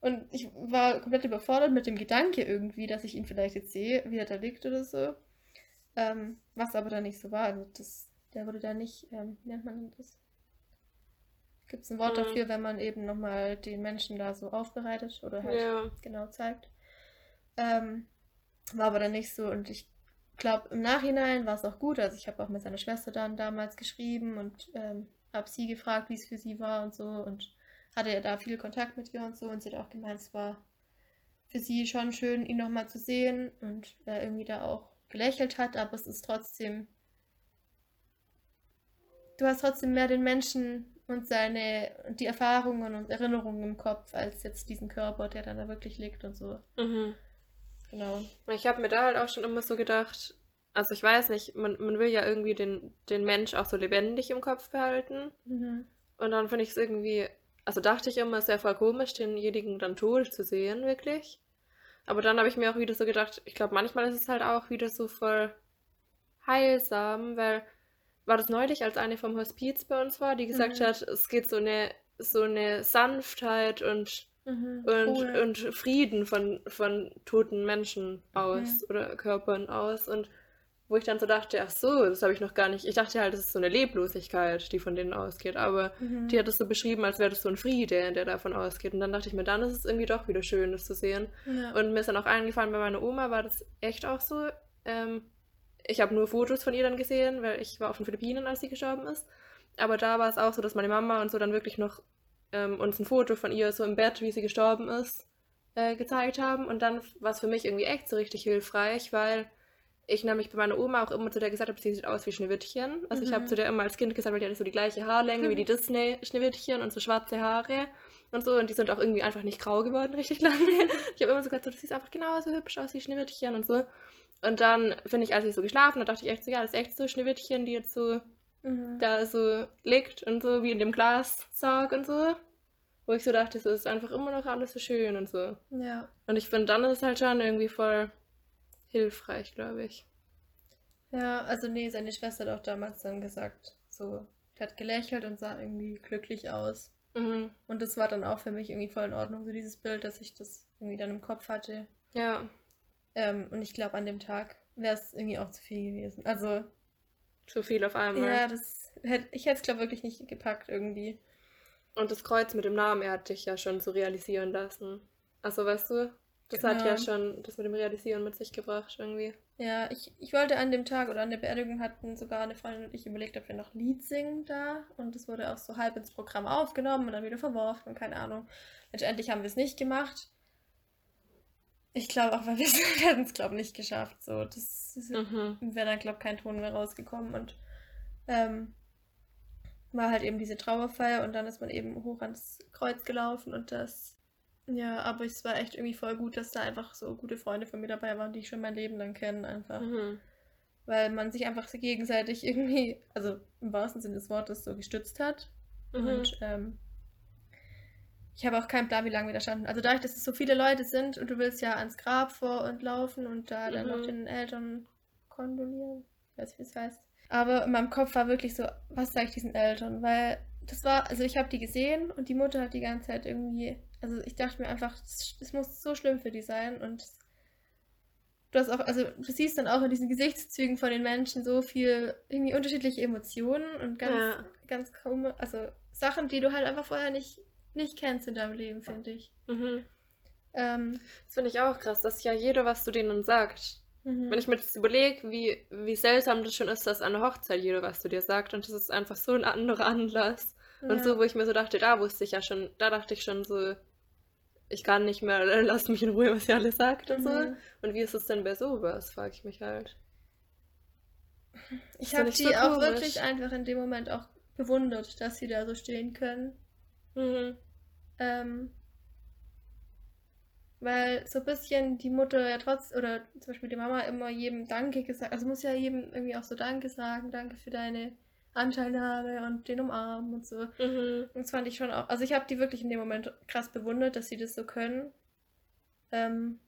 Und ich war komplett überfordert mit dem Gedanke irgendwie, dass ich ihn vielleicht jetzt sehe, wie er da liegt oder so. Ähm, was aber dann nicht so war. Also das, der wurde da nicht, ähm, wie nennt man das? Gibt es ein Wort Mhm. dafür, wenn man eben nochmal den Menschen da so aufbereitet oder halt Ja. genau zeigt. Ähm, war aber dann nicht so und ich glaube, im Nachhinein war es auch gut. Also ich habe auch mit seiner Schwester dann damals geschrieben und ähm, habe sie gefragt, wie es für sie war und so und hatte ja da viel Kontakt mit ihr und so und sie hat auch gemeint, es war für sie schon schön, ihn nochmal zu sehen und er irgendwie da auch gelächelt hat, aber es ist trotzdem, du hast trotzdem mehr den Menschen und seine und die Erfahrungen und Erinnerungen im Kopf als jetzt diesen Körper, der dann da wirklich liegt und so. Mhm. Genau. Ich habe mir da halt auch schon immer so gedacht, also ich weiß nicht, man, man will ja irgendwie den, den Mensch auch so lebendig im Kopf behalten. Mhm. Und dann finde ich es irgendwie, also dachte ich immer, es wäre voll komisch, denjenigen dann tot zu sehen, wirklich. Aber dann habe ich mir auch wieder so gedacht, ich glaube, manchmal ist es halt auch wieder so voll heilsam, weil war das neulich, als eine vom Hospiz bei uns war, die gesagt Mhm. hat, es geht so eine, so eine Sanftheit und Mhm. und, Cool. und Frieden von, von toten Menschen aus oder Körpern aus. Und wo ich dann so dachte, ach so, das habe ich noch gar nicht. Ich dachte halt, das ist so eine Leblosigkeit, die von denen ausgeht. Aber Mhm. die hat es so beschrieben, als wäre das so ein Friede, der davon ausgeht. Und dann dachte ich mir, dann ist es irgendwie doch wieder schön, das zu sehen. Ja. Und mir ist dann auch eingefallen, bei meiner Oma war das echt auch so. Ähm, ich habe nur Fotos von ihr dann gesehen, weil ich war auf den Philippinen, als sie gestorben ist. Aber da war es auch so, dass meine Mama und so dann wirklich noch ähm, uns ein Foto von ihr so im Bett, wie sie gestorben ist, äh, gezeigt haben. Und dann war es für mich irgendwie echt so richtig hilfreich, weil ich nämlich bei meiner Oma auch immer zu der gesagt habe, sie sieht aus wie Schneewittchen. Also ich habe Mhm. zu der immer als Kind gesagt, weil die hatte so die gleiche Haarlänge wie die Disney-Schneewittchen und so schwarze Haare. und so. Und die sind auch irgendwie einfach nicht grau geworden, richtig lange. ich habe immer so gedacht, so, du siehst einfach genauso hübsch aus wie Schneewittchen und so. Und dann finde ich, als ich so geschlafen habe, dachte ich echt so, ja, das ist echt so Schneewittchen, die jetzt so Mhm. da so liegt und so wie in dem Glassarg und so. Wo ich so dachte, so ist einfach immer noch alles so schön und so. Ja. Und ich finde, dann ist es halt schon irgendwie voll hilfreich, glaube ich. Ja, also nee, seine Schwester hat auch damals dann gesagt, so, die hat gelächelt und sah irgendwie glücklich aus. Mhm. Und das war dann auch für mich irgendwie voll in Ordnung, so dieses Bild, dass ich das irgendwie dann im Kopf hatte. Ja. Ähm, und ich glaube, an dem Tag wäre es irgendwie auch zu viel gewesen. Also, Zu viel auf einmal. ja, das hätte ich hätte es, glaube wirklich nicht gepackt irgendwie. Und das Kreuz mit dem Namen, er hat dich ja schon so realisieren lassen. Also, weißt du, das hat ja Genau. schon das mit dem Realisieren mit sich gebracht, irgendwie. Ja, ich, ich wollte an dem Tag oder an der Beerdigung hatten sogar eine Freundin und ich überlegt, ob wir noch Lied singen da. Und das wurde auch so halb ins Programm aufgenommen und dann wieder verworfen und keine Ahnung. Letztendlich haben wir es nicht gemacht. Ich glaube auch, weil wir hätten es, glaube ich, nicht geschafft. So, das Mhm. wäre dann, glaube ich, kein Ton mehr rausgekommen. Und ähm, war halt eben diese Trauerfeier und dann ist man eben hoch ans Kreuz gelaufen und das. Ja, aber es war echt irgendwie voll gut, dass da einfach so gute Freunde von mir dabei waren, die ich schon mein Leben lang kenne, einfach. Mhm. Weil man sich einfach so gegenseitig irgendwie, also im wahrsten Sinne des Wortes, so gestützt hat. Mhm. Und ähm, ich habe auch keinen Plan, wie lange wir da standen. Also dadurch, dass es so viele Leute sind und du willst ja ans Grab vor und laufen und da dann Mhm. noch den Eltern kondolieren. Ich weiß nicht, wie es heißt. Aber in meinem Kopf war wirklich so, was sage ich diesen Eltern? Weil das war, also ich habe die gesehen und die Mutter hat die ganze Zeit irgendwie, also ich dachte mir einfach, das muss so schlimm für die sein und du hast auch, also du siehst dann auch in diesen Gesichtszügen von den Menschen so viel irgendwie unterschiedliche Emotionen und ganz, Ja. ganz komisch, also Sachen, die du halt einfach vorher nicht, nicht kennst in deinem Leben, finde ich. Mhm. Ähm, Das finde ich auch krass, dass ja jeder was zu denen sagt. mhm. Wenn ich mir das überlege, wie, wie seltsam das schon ist, dass an der Hochzeit jeder was zu dir sagt und das ist einfach so ein anderer Anlass. Und Ja. so, wo ich mir so dachte, da wusste ich ja schon, da dachte ich schon so, ich kann nicht mehr, lasst mich in Ruhe, was ihr alle sagt und so. Mhm. Und wie ist es denn bei sowas, frage ich mich halt. Ich habe die so auch wirklich einfach in dem Moment auch bewundert, dass sie da so stehen können. Mhm. Ähm, weil so ein bisschen die Mutter ja trotz, oder zum Beispiel die Mama immer jedem Danke gesagt, also muss ja jedem irgendwie auch so Danke sagen, danke für deine Anteilnahme und den umarmen und so. Mhm. Und das fand ich schon auch, also ich habe die wirklich in dem Moment krass bewundert, dass sie das so können. Ähm,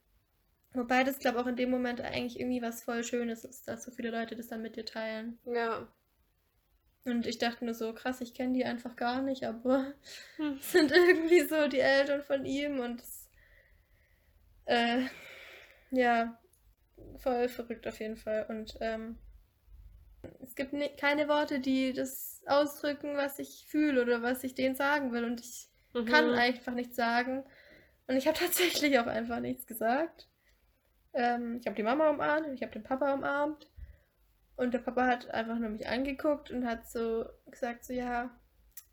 wobei das, glaube ich, auch in dem Moment eigentlich irgendwie was voll Schönes ist, dass so viele Leute das dann mit dir teilen. Ja. Und ich dachte nur so, krass, ich kenne die einfach gar nicht, aber Hm. es sind irgendwie so die Eltern von ihm und es, äh, ja, voll verrückt auf jeden Fall. Und ähm, es gibt ni- keine Worte, die das ausdrücken, was ich fühle oder was ich denen sagen will. Und ich kann Mhm. einfach nichts sagen. Und ich habe tatsächlich auch einfach nichts gesagt. Ähm, ich habe die Mama umarmt, ich habe den Papa umarmt. Und der Papa hat einfach nur mich angeguckt und hat so gesagt, so ja,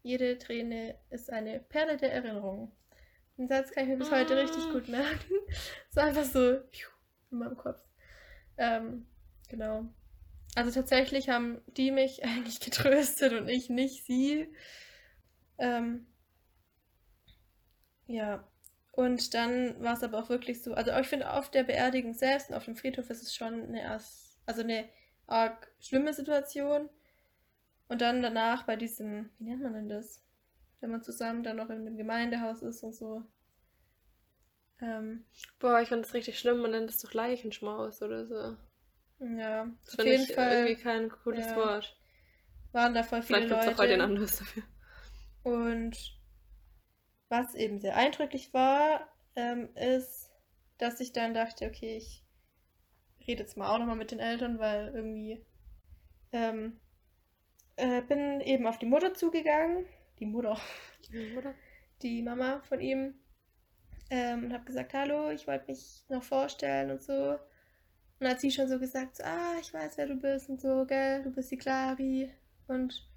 jede Träne ist eine Perle der Erinnerung. Den Satz kann ich mir bis heute richtig Mm. gut merken. So einfach so pfiuh, in meinem Kopf. Ähm, genau. Also tatsächlich haben die mich eigentlich getröstet und ich nicht sie. Ähm, ja. Und dann war es aber auch wirklich so, also ich finde auf der Beerdigung selbst und auf dem Friedhof ist es schon eine, also eine arg schlimme Situation. Und dann danach bei diesem, wie nennt man denn das? Wenn man zusammen dann noch in dem Gemeindehaus ist und so. Ähm, Boah, ich finde das richtig schlimm, man nennt es doch Leichenschmaus oder so. ja, Das auf jeden ich Fall irgendwie kein cooles ja, Wort. waren da voll viele Vielleicht gibt es auch heute ein Leute. anderes dafür. Und was eben sehr eindrücklich war, ähm, ist, dass ich dann dachte, okay, ich rede jetzt mal auch nochmal mit den Eltern, weil irgendwie ähm, äh, bin eben auf die Mutter zugegangen, die Mutter, Oder? die Mama von ihm, ähm, und habe gesagt, hallo, ich wollte mich noch vorstellen und so. Und dann hat sie schon so gesagt, so, ah, ich weiß, wer du bist und so, gell, du bist die Clari und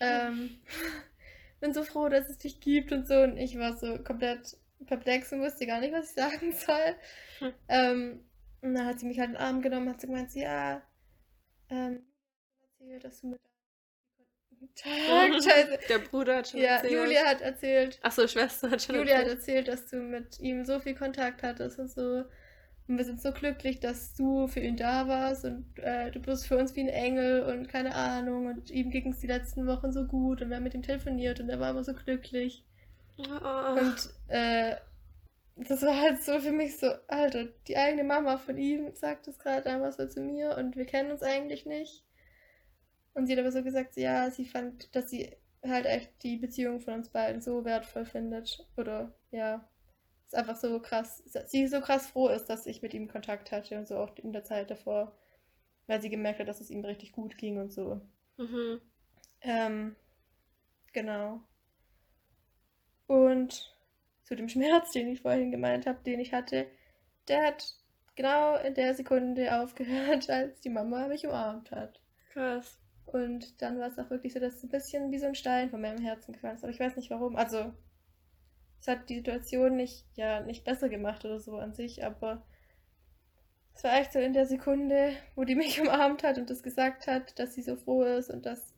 ähm, bin so froh, dass es dich gibt und so. Und ich war so komplett perplex und wusste gar nicht, was ich sagen soll. Hm. Ähm, und dann hat sie mich halt in den Arm genommen, hat sie gemeint, ja, ähm, erzählt, dass du mit Tag, scheiße. Der Bruder hat schon Ja, erzählt. Julia hat erzählt, Achso, Schwester hat schon Julia hat erzählt. erzählt, dass du mit ihm so viel Kontakt hattest und so. Und wir sind so glücklich, dass du für ihn da warst und äh, du bist für uns wie ein Engel und keine Ahnung. Und ihm ging es die letzten Wochen so gut und wir haben mit ihm telefoniert und er war immer so glücklich. Oh. Und äh, das war halt so für mich so, Alter, die eigene Mama von ihm sagt das gerade einmal so zu mir und wir kennen uns eigentlich nicht. Und sie hat aber so gesagt, ja, sie fand, dass sie halt echt die Beziehung von uns beiden so wertvoll findet. Oder ja, ist einfach so krass. Sie so krass froh ist, dass ich mit ihm Kontakt hatte und so auch in der Zeit davor. Weil sie gemerkt hat, dass es ihm richtig gut ging und so. Mhm. Ähm, genau. Und zu dem Schmerz, den ich vorhin gemeint habe, den ich hatte, der hat genau in der Sekunde aufgehört, als die Mama mich umarmt hat. Krass. Und dann war es auch wirklich so, dass es ein bisschen wie so ein Stein von meinem Herzen gefallen ist. Aber ich weiß nicht warum. Also, es hat die Situation nicht, ja, nicht besser gemacht oder so an sich, aber es war echt so in der Sekunde, wo die mich umarmt hat und das gesagt hat, dass sie so froh ist und dass,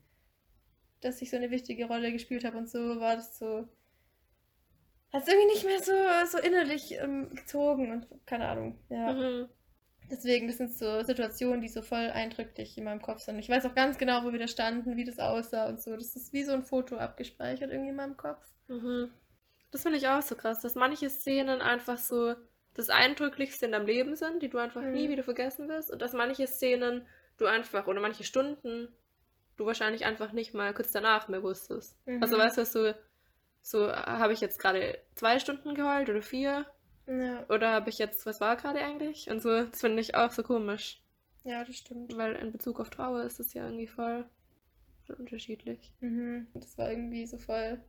dass ich so eine wichtige Rolle gespielt habe und so, war das so. Hat es irgendwie nicht mehr so, so innerlich ähm, gezogen und keine Ahnung. Ja. Mhm. Deswegen, das sind so Situationen, die so voll eindrücklich in meinem Kopf sind. Ich weiß auch ganz genau, wo wir da standen, wie das aussah und so. Das ist wie so ein Foto abgespeichert irgendwie in meinem Kopf. Mhm. Das finde ich auch so krass, dass manche Szenen einfach so das Eindrücklichste in deinem Leben sind, die du einfach Mhm. nie wieder vergessen wirst. Und dass manche Szenen du einfach, oder manche Stunden, du wahrscheinlich einfach nicht mal kurz danach mehr wusstest. Mhm. Also weißt du, so, so habe ich jetzt gerade zwei Stunden geheult oder vier? Ja, Oder habe ich jetzt, was war gerade eigentlich? Und so, das finde ich auch so komisch. ja, das stimmt. Weil in Bezug auf Trauer ist es ja irgendwie voll, voll unterschiedlich. Mhm. Das war irgendwie so voll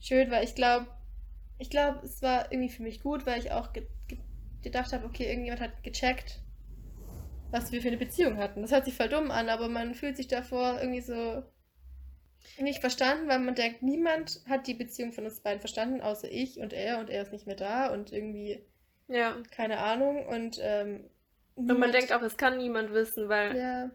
schön, weil ich glaube, ich glaube, es war irgendwie für mich gut, weil ich auch ge ge gedacht habe, okay, irgendjemand hat gecheckt, was wir für eine Beziehung hatten. Das hört sich voll dumm an, aber man fühlt sich davor irgendwie so nicht verstanden, weil man denkt, niemand hat die Beziehung von uns beiden verstanden, außer ich und er und er ist nicht mehr da und irgendwie Ja. keine Ahnung und ähm, Und man denkt auch, es kann niemand wissen, weil ja,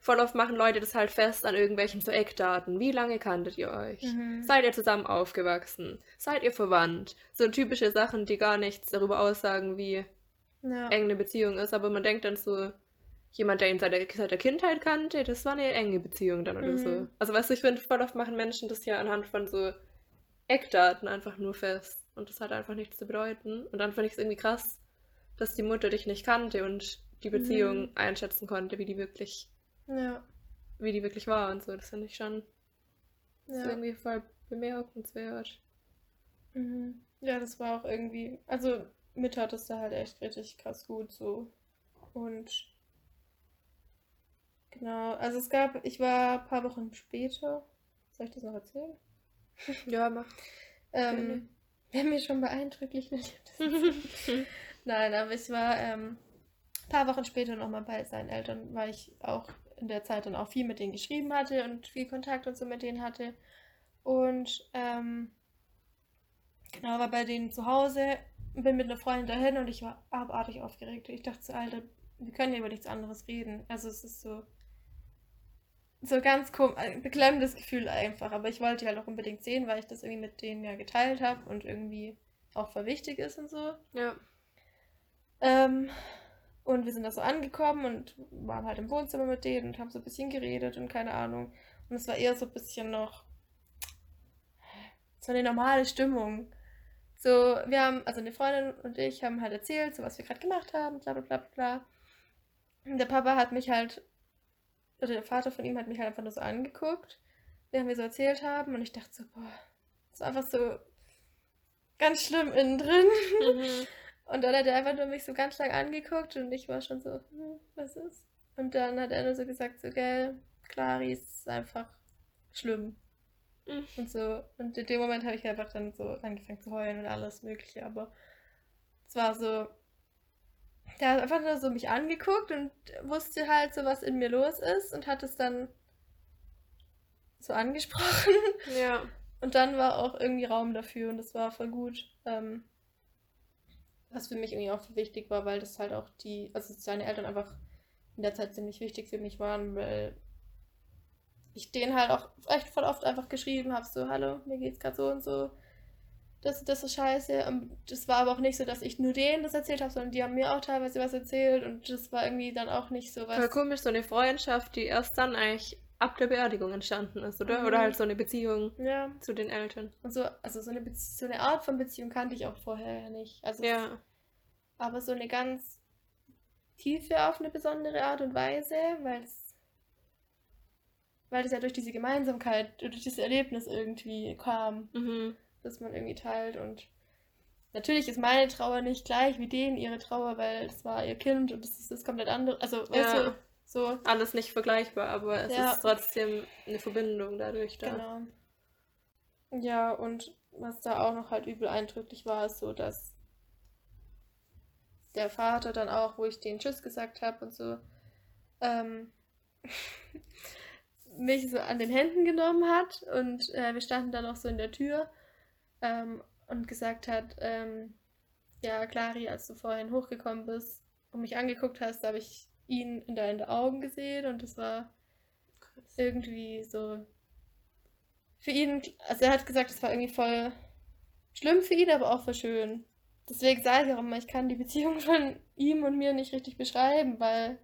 voll oft machen Leute das halt fest an irgendwelchen so Eckdaten. Wie lange kanntet ihr euch? Mhm. Seid ihr zusammen aufgewachsen? Seid ihr verwandt? So typische Sachen, die gar nichts darüber aussagen, wie ja, eng eine Beziehung ist, aber man denkt dann so, jemand, der ihn seit der, seit der Kindheit kannte, das war eine enge Beziehung dann oder Mhm. so. Also weißt du, ich finde, voll oft machen Menschen das ja anhand von so Eckdaten einfach nur fest. Und das hat einfach nichts zu bedeuten. Und dann finde ich es irgendwie krass, dass die Mutter dich nicht kannte und die Beziehung Mhm. einschätzen konnte, wie die wirklich, ja, wie die wirklich war und so. Das finde ich schon ja. irgendwie voll bemerkenswert. Mhm. Ja, das war auch irgendwie, also mir tat es da halt echt richtig krass gut so. Und genau, also es gab, ich war ein paar Wochen später, soll ich das noch erzählen? Ja, mach. Ähm, wenn mir schon beeindrucklich. Nein, aber ich war ähm, ein paar Wochen später nochmal bei seinen Eltern, weil ich auch in der Zeit dann auch viel mit denen geschrieben hatte und viel Kontakt und so mit denen hatte. Und ähm, genau, war bei denen zu Hause, bin mit einer Freundin dahin und ich war abartig aufgeregt. Ich dachte so, Alter, wir können ja über nichts anderes reden. Also es ist so, so ganz ein beklemmendes Gefühl einfach. Aber ich wollte die halt auch unbedingt sehen, weil ich das irgendwie mit denen ja geteilt habe und irgendwie auch voll wichtig ist und so. ja. Ähm, und wir sind da so angekommen und waren halt im Wohnzimmer mit denen und haben so ein bisschen geredet und keine Ahnung. Und es war eher so ein bisschen noch so eine normale Stimmung. So, wir haben, also eine Freundin und ich haben halt erzählt, so was wir gerade gemacht haben, bla bla bla bla. Und der Papa hat mich halt, oder der Vater von ihm hat mich halt einfach nur so angeguckt, während wir so erzählt haben. Und ich dachte so, boah, das war einfach so ganz schlimm innen drin. Mhm. Und dann hat er einfach nur mich so ganz lang angeguckt und ich war schon so, hm, was ist? Und dann hat er nur so gesagt, so, gell, Clari ist einfach schlimm. Mhm. Und so. Und in dem Moment habe ich einfach dann so angefangen zu heulen und alles Mögliche. Aber es war so, der hat einfach nur so mich angeguckt und wusste halt so, was in mir los ist und hat es dann so angesprochen. Ja. Und dann war auch irgendwie Raum dafür und das war voll gut. Ähm, was für mich irgendwie auch wichtig war, weil das halt auch die, also seine Eltern einfach in der Zeit ziemlich wichtig für mich waren, weil ich den halt auch echt voll oft einfach geschrieben habe, so, hallo, mir geht's gerade so und so. Das, das ist scheiße. Und das war aber auch nicht so, dass ich nur denen das erzählt habe, sondern die haben mir auch teilweise was erzählt und das war irgendwie dann auch nicht so was. Voll komisch, so eine Freundschaft, die erst dann eigentlich ab der Beerdigung entstanden ist, oder? Mhm. Oder halt so eine Beziehung Ja. zu den Eltern. Und so, also so eine, Bezie- so eine Art von Beziehung kannte ich auch vorher nicht. Also es- Ja. aber so eine ganz tiefe auf eine besondere Art und Weise, weil es weil es ja durch diese Gemeinsamkeit, durch dieses Erlebnis irgendwie kam, Mhm. Das man irgendwie teilt und natürlich ist meine Trauer nicht gleich wie denen ihre Trauer, weil es war ihr Kind und es ist das komplett andere, also weißt Ja. du, so Alles nicht vergleichbar, aber es Ja. ist trotzdem eine Verbindung dadurch da. Genau. Ja, und was da auch noch halt übel eindrücklich war, ist so, dass der Vater dann auch, wo ich den Tschüss gesagt habe und so, ähm, mich so an den Händen genommen hat und äh, wir standen dann auch so in der Tür ähm, und gesagt hat, ähm, ja, Clari, als du vorhin hochgekommen bist und mich angeguckt hast, habe ich ihn in deinen Augen gesehen und das war irgendwie so für ihn, also er hat gesagt, es war irgendwie voll schlimm für ihn, aber auch voll schön. Deswegen sage ich auch immer, ich kann die Beziehung von ihm und mir nicht richtig beschreiben, weil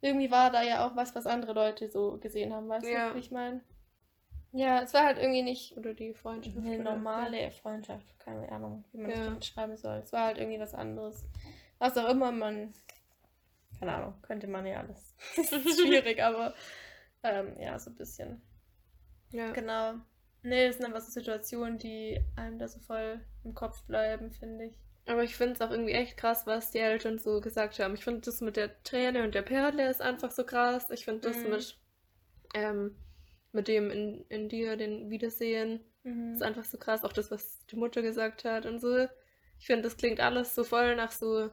irgendwie war da ja auch was, was andere Leute so gesehen haben, weißt Ja. du, wie ich meine? Ja, es war halt irgendwie nicht Oder die Freundschaft. eine normale Freundschaft, keine Ahnung, wie man Ja. das beschreiben soll. Es war halt irgendwie was anderes. Was auch immer man, keine Ahnung, könnte man ja alles. Das ist schwierig, aber ähm, ja, so ein bisschen. Ja. Genau. Nee, das sind einfach so Situationen, die einem da so voll im Kopf bleiben, finde ich. Aber ich finde es auch irgendwie echt krass, was die Eltern so gesagt haben. Ich finde das mit der Träne und der Perle ist einfach so krass. Ich finde das Mhm. mit, ähm, mit dem in, in dir, den Wiedersehen, Mhm. ist einfach so krass. Auch das, was die Mutter gesagt hat und so. Ich finde, das klingt alles so voll nach so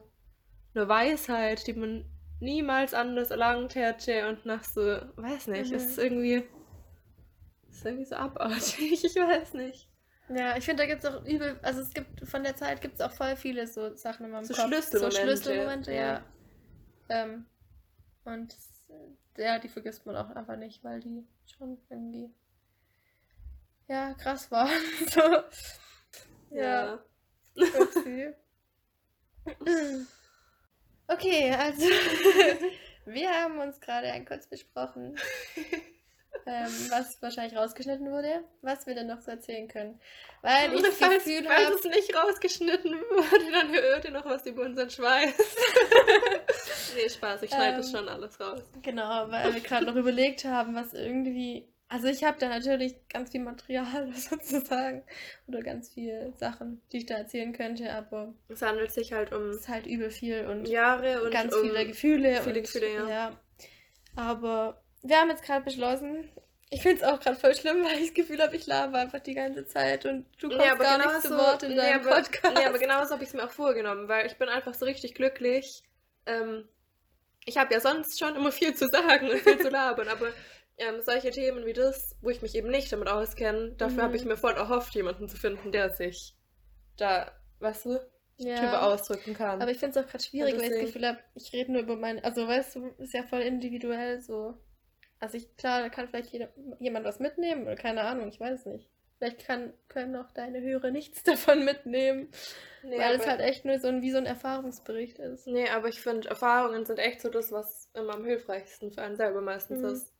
einer Weisheit, die man niemals anders erlangt hätte und nach so, weiß nicht, Mhm. es ist irgendwie, es ist irgendwie so abartig, ich weiß nicht. Ja, ich finde, da gibt es auch übel, also es gibt, von der Zeit gibt es auch voll viele so Sachen in meinem So Kopf. Schlüsselmomente, So Schlüsselmomente, ja. ja. Ähm, und ja, die vergisst man auch einfach nicht, weil die schon irgendwie, ja, krass waren. so. Ja. Okay, also wir haben uns gerade ein kurz besprochen, ähm, was wahrscheinlich rausgeschnitten wurde, was wir denn noch so erzählen können. Weil ich das falls, Gefühl falls habe, es nicht rausgeschnitten wurde, dann hört ihr noch was über unseren Schweiß. Nee, Spaß, ich schneide das Ähm, schon alles raus. genau, weil wir gerade noch überlegt haben, was irgendwie, also ich habe da natürlich ganz viel Material sozusagen oder ganz viele Sachen, die ich da erzählen könnte, aber Es handelt sich halt um es ist halt übel viel und Jahre und ganz um viele Gefühle. viele und, Gefühle, ja. ja. Aber wir haben jetzt gerade beschlossen, ich finde es auch gerade voll schlimm, weil ich das Gefühl habe, ich laber einfach die ganze Zeit und du kommst Nee, gar genau nicht zu so, Wort in nee, deinem aber, Podcast. nee, aber genauso habe ich es mir auch vorgenommen, weil ich bin einfach so richtig glücklich. Ähm, ich habe ja sonst schon immer viel zu sagen und viel zu labern, aber ähm, solche Themen wie das, wo ich mich eben nicht damit auskenne, dafür Mhm. habe ich mir voll erhofft, jemanden zu finden, der sich da, weißt du, ja. drüber ausdrücken kann. Aber ich finde es auch gerade schwierig, weil ich das Gefühl habe, ich rede nur über mein, also weißt du, ist ja voll individuell so. Also ich, klar, da kann vielleicht jeder, jemand was mitnehmen oder keine Ahnung, ich weiß nicht. Vielleicht kann, können auch deine Hörer nichts davon mitnehmen, nee, weil es halt echt nur so ein, wie so ein Erfahrungsbericht ist. Nee, aber ich finde, Erfahrungen sind echt so das, was immer am hilfreichsten für einen selber meistens Mhm. ist.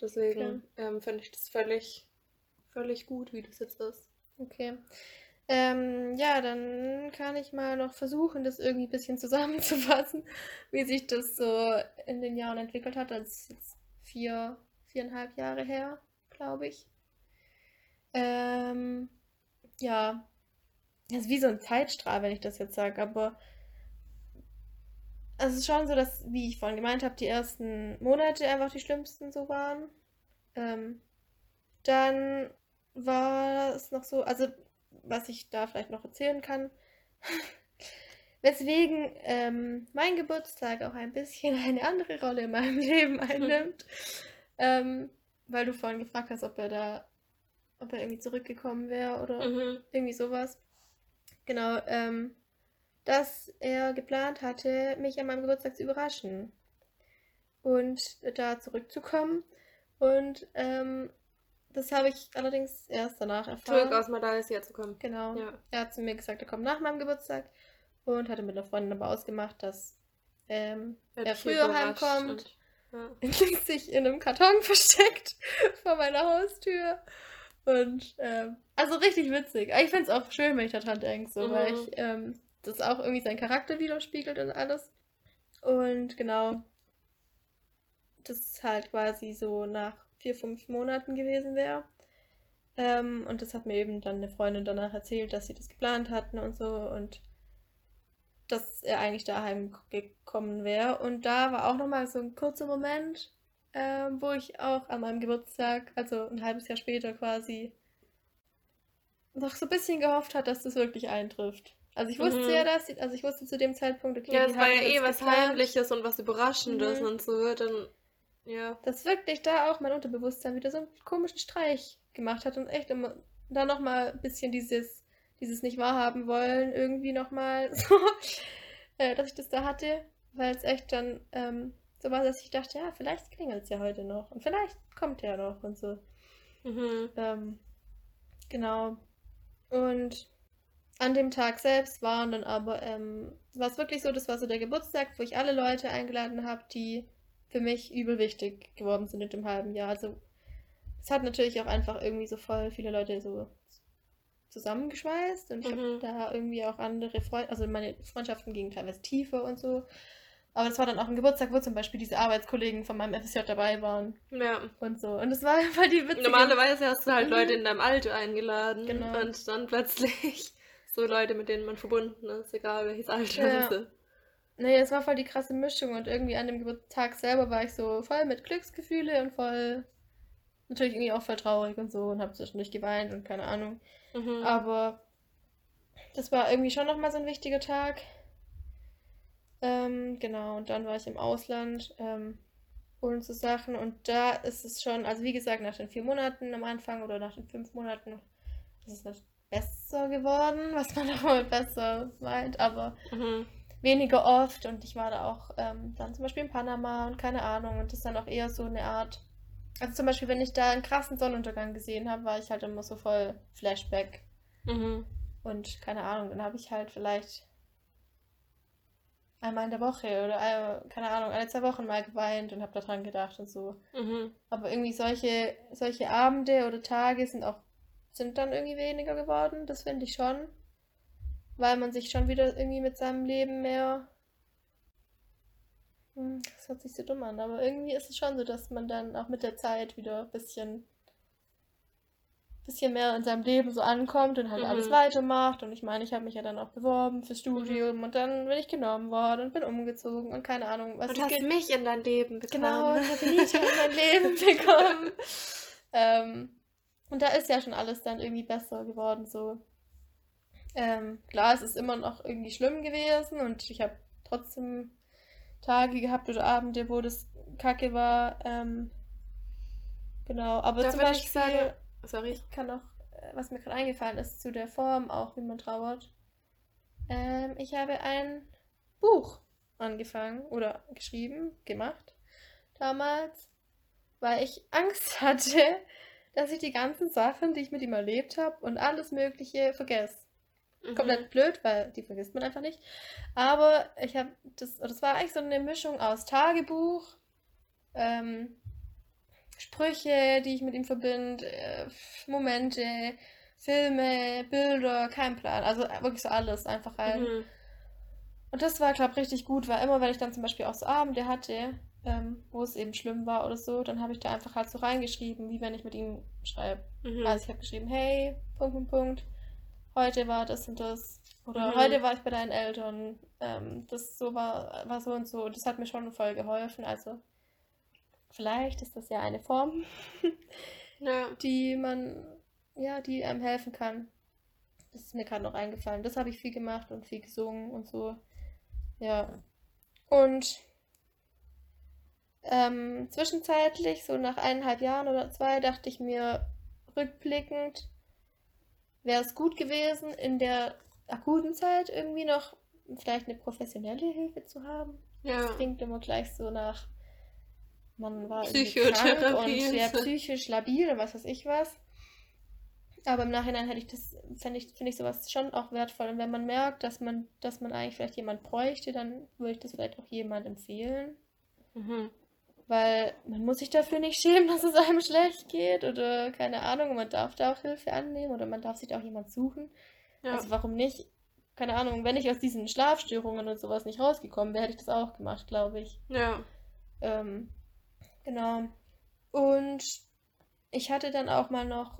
Deswegen ähm, finde ich das völlig, völlig gut, wie das jetzt ist. Okay. Ähm, ja, dann kann ich mal noch versuchen, das irgendwie ein bisschen zusammenzufassen, wie sich das so in den Jahren entwickelt hat. Das ist jetzt vier, viereinhalb Jahre her, glaube ich. Ähm, ja, das ist wie so ein Zeitstrahl, wenn ich das jetzt sage, aber also es ist schon so, dass, wie ich vorhin gemeint habe, die ersten Monate einfach die schlimmsten so waren. Ähm, dann war es noch so, also was ich da vielleicht noch erzählen kann, weswegen ähm, mein Geburtstag auch ein bisschen eine andere Rolle in meinem Leben einnimmt, ähm, weil du vorhin gefragt hast, ob er da, ob er irgendwie zurückgekommen wäre oder Mhm. irgendwie sowas. Genau, ähm, dass er geplant hatte, mich an meinem Geburtstag zu überraschen und da zurückzukommen. Und ähm, das habe ich allerdings erst danach erfahren. Zurück aus Malaysia zu kommen. Genau. Ja. Er hat zu mir gesagt, er kommt nach meinem Geburtstag und hatte mit einer Freundin aber ausgemacht, dass ähm, er früher heimkommt, und- Ja. sich in einem Karton versteckt vor meiner Haustür. Und ähm, also richtig witzig. Ich finde es auch schön, wenn ich daran denke, so, weil Mhm. ich ähm, das auch irgendwie seinen Charakter widerspiegelt und alles. Und genau, das halt quasi so nach vier, fünf Monaten gewesen wäre. Ähm, und das hat mir eben dann eine Freundin danach erzählt, dass sie das geplant hatten und so und dass er eigentlich daheim gekommen wäre. Und da war auch nochmal so ein kurzer Moment, ähm, wo ich auch an meinem Geburtstag, also ein halbes Jahr später quasi, noch so ein bisschen gehofft hat, dass das wirklich eintrifft. Also ich wusste Mhm. ja, dass sie, also ich wusste zu dem Zeitpunkt, okay, Ja, es war ja eh das was geplant. Heimliches und was Überraschendes Mhm. und so. Dann, ja. dass wirklich da auch mein Unterbewusstsein wieder so einen komischen Streich gemacht hat und echt immer da nochmal ein bisschen dieses, dieses nicht wahrhaben wollen, irgendwie nochmal so, äh, dass ich das da hatte, weil es echt dann ähm, so war, dass ich dachte, ja, vielleicht klingelt es ja heute noch und vielleicht kommt er noch und so. Mhm. Ähm, genau. Und an dem Tag selbst waren dann aber, ähm, war es wirklich so, das war so der Geburtstag, wo ich alle Leute eingeladen habe, die für mich übel wichtig geworden sind in dem halben Jahr. Also es hat natürlich auch einfach irgendwie so voll viele Leute so zusammengeschweißt und ich habe Mhm. da irgendwie auch andere Freunde, also meine Freundschaften gingen teilweise tiefer und so. Aber es war dann auch ein Geburtstag, wo zum Beispiel diese Arbeitskollegen von meinem FSJ dabei waren Ja. und so. Und es war einfach die witzige... Normalerweise hast du halt Mhm. Leute in deinem Alter eingeladen Genau. und dann plötzlich so Leute, mit denen man verbunden ist, egal welches Alter Ja. sind. Nee, es war voll die krasse Mischung und irgendwie an dem Geburtstag selber war ich so voll mit Glücksgefühle und voll natürlich irgendwie auch voll traurig und so und habe zwischendurch geweint und keine Ahnung. Mhm. Aber das war irgendwie schon nochmal so ein wichtiger Tag. Ähm, genau, und dann war ich im Ausland ähm, und so Sachen und da ist es schon, also wie gesagt, nach den vier Monaten am Anfang oder nach den fünf Monaten ist es nicht besser geworden, was man auch mal besser meint, aber Mhm. weniger oft und ich war da auch ähm, dann zum Beispiel in Panama und keine Ahnung und das ist dann auch eher so eine Art. Also zum Beispiel, wenn ich da einen krassen Sonnenuntergang gesehen habe, war ich halt immer so voll Flashback Mhm. und keine Ahnung, dann habe ich halt vielleicht einmal in der Woche oder äh, keine Ahnung, alle zwei Wochen mal geweint und habe daran gedacht und so. Mhm. Aber irgendwie solche, solche Abende oder Tage sind auch, sind dann irgendwie weniger geworden, das finde ich schon. Weil man sich schon wieder irgendwie mit seinem Leben mehr. Hm, Das hört sich so dumm an, aber irgendwie ist es schon so, dass man dann auch mit der Zeit wieder ein bisschen, bisschen mehr in seinem Leben so ankommt und halt Mhm. alles weitermacht. Und ich meine, ich habe mich ja dann auch beworben fürs Studium und dann bin ich genommen worden und bin umgezogen und keine Ahnung, was Und hast gibt. mich in dein Leben Genau, bekommen. ich habe Nita in mein Leben bekommen. ähm, und da ist ja schon alles dann irgendwie besser geworden, so. Ähm, klar, es ist immer noch irgendwie schlimm gewesen und ich habe trotzdem Tage gehabt oder Abende, wo das kacke war. Ähm, genau, aber Da zum würde ich Beispiel, sagen- Sorry. ich kann auch, äh, was mir gerade eingefallen ist, zu der Form auch, wie man trauert. Ähm, ich habe ein Buch angefangen oder geschrieben, gemacht damals, weil ich Angst hatte, dass ich die ganzen Sachen, die ich mit ihm erlebt habe und alles Mögliche vergesse. Mhm. Komplett blöd, weil die vergisst man einfach nicht. Aber ich habe das, das war eigentlich so eine Mischung aus Tagebuch, ähm, Sprüche, die ich mit ihm verbinde, äh, Momente, Filme, Bilder, kein Plan. Also wirklich so alles einfach rein. Mhm. Und das war, glaube ich, richtig gut, weil immer, wenn ich dann zum Beispiel auch so Abende hatte, ähm, wo es eben schlimm war oder so, dann habe ich da einfach halt so reingeschrieben, wie wenn ich mit ihm schreibe. Mhm. Also ich habe geschrieben, hey, Punkt, Punkt, Punkt, heute war das und das. Oder Mhm. heute war ich bei deinen Eltern. Ähm, das so war, war so und so. Das hat mir schon voll geholfen. Also vielleicht ist das ja eine Form, ja. die man, ja, die einem helfen kann. Das ist mir gerade noch eingefallen. Das habe ich viel gemacht und viel gesungen und so. Ja. Und ähm, zwischenzeitlich, so nach eineinhalb Jahren oder zwei, dachte ich mir rückblickend, wäre es gut gewesen, in der akuten Zeit irgendwie noch vielleicht eine professionelle Hilfe zu haben. Ja. Klingt immer gleich so nach man war Psychotherapie. und ja, psychisch labil und was weiß ich was. Aber im Nachhinein hätte ich das, finde ich, finde ich sowas schon auch wertvoll. Und wenn man merkt, dass man, dass man eigentlich vielleicht jemand bräuchte, dann würde ich das vielleicht auch jemand empfehlen. Mhm. Weil man muss sich dafür nicht schämen, dass es einem schlecht geht oder keine Ahnung, man darf da auch Hilfe annehmen oder man darf sich da auch jemand suchen. Ja. Also warum nicht? Keine Ahnung, wenn ich aus diesen Schlafstörungen und sowas nicht rausgekommen wäre, hätte ich das auch gemacht, glaube ich. ja. Ähm, genau. Und ich hatte dann auch mal noch